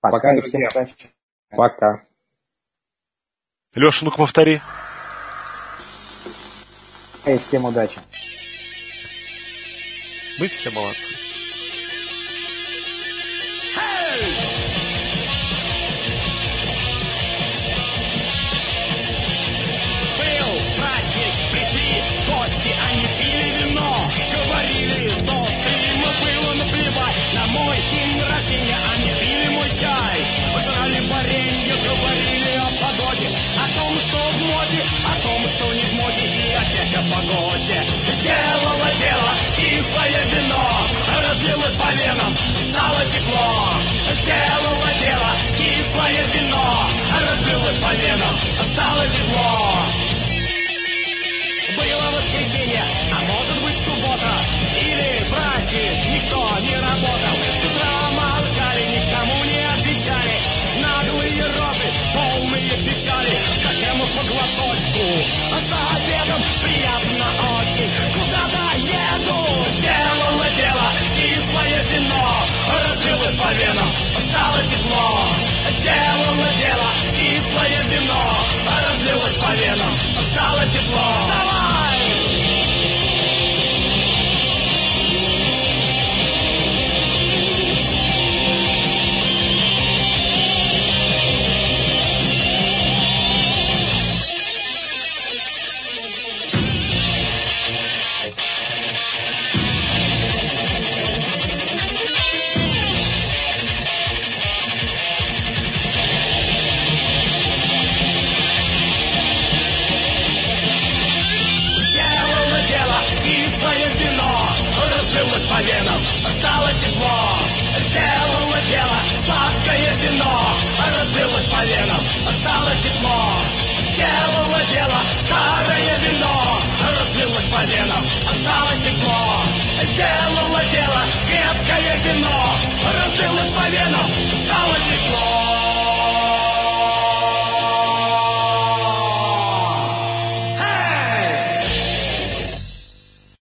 Пока, пока и всем удачи. Пока. Леша, ну-ка повтори. И всем удачи. Мы все молодцы. Погоде. Сделала дело кислое вино Разлилось по венам, стало тепло. Сделала дело кислое вино Разлилось по венам, стало тепло. Было воскресенье, а может быть суббота Или праздник, никто не работал. С утра молчали, никому не отвечали. Наглые рожи, полные печали Затем по глоточку За обедом приятно очень. Куда-то еду Сделала дело Кислое вино Разлилось по венам. Стало тепло. Сделала дело Кислое вино Разлилось по венам. Стало тепло. Давай! Стало тепло. Сделала дело старое вино. Разлилось по венам, стало тепло. Сделала дело крепкое вино. Разлилось по венам,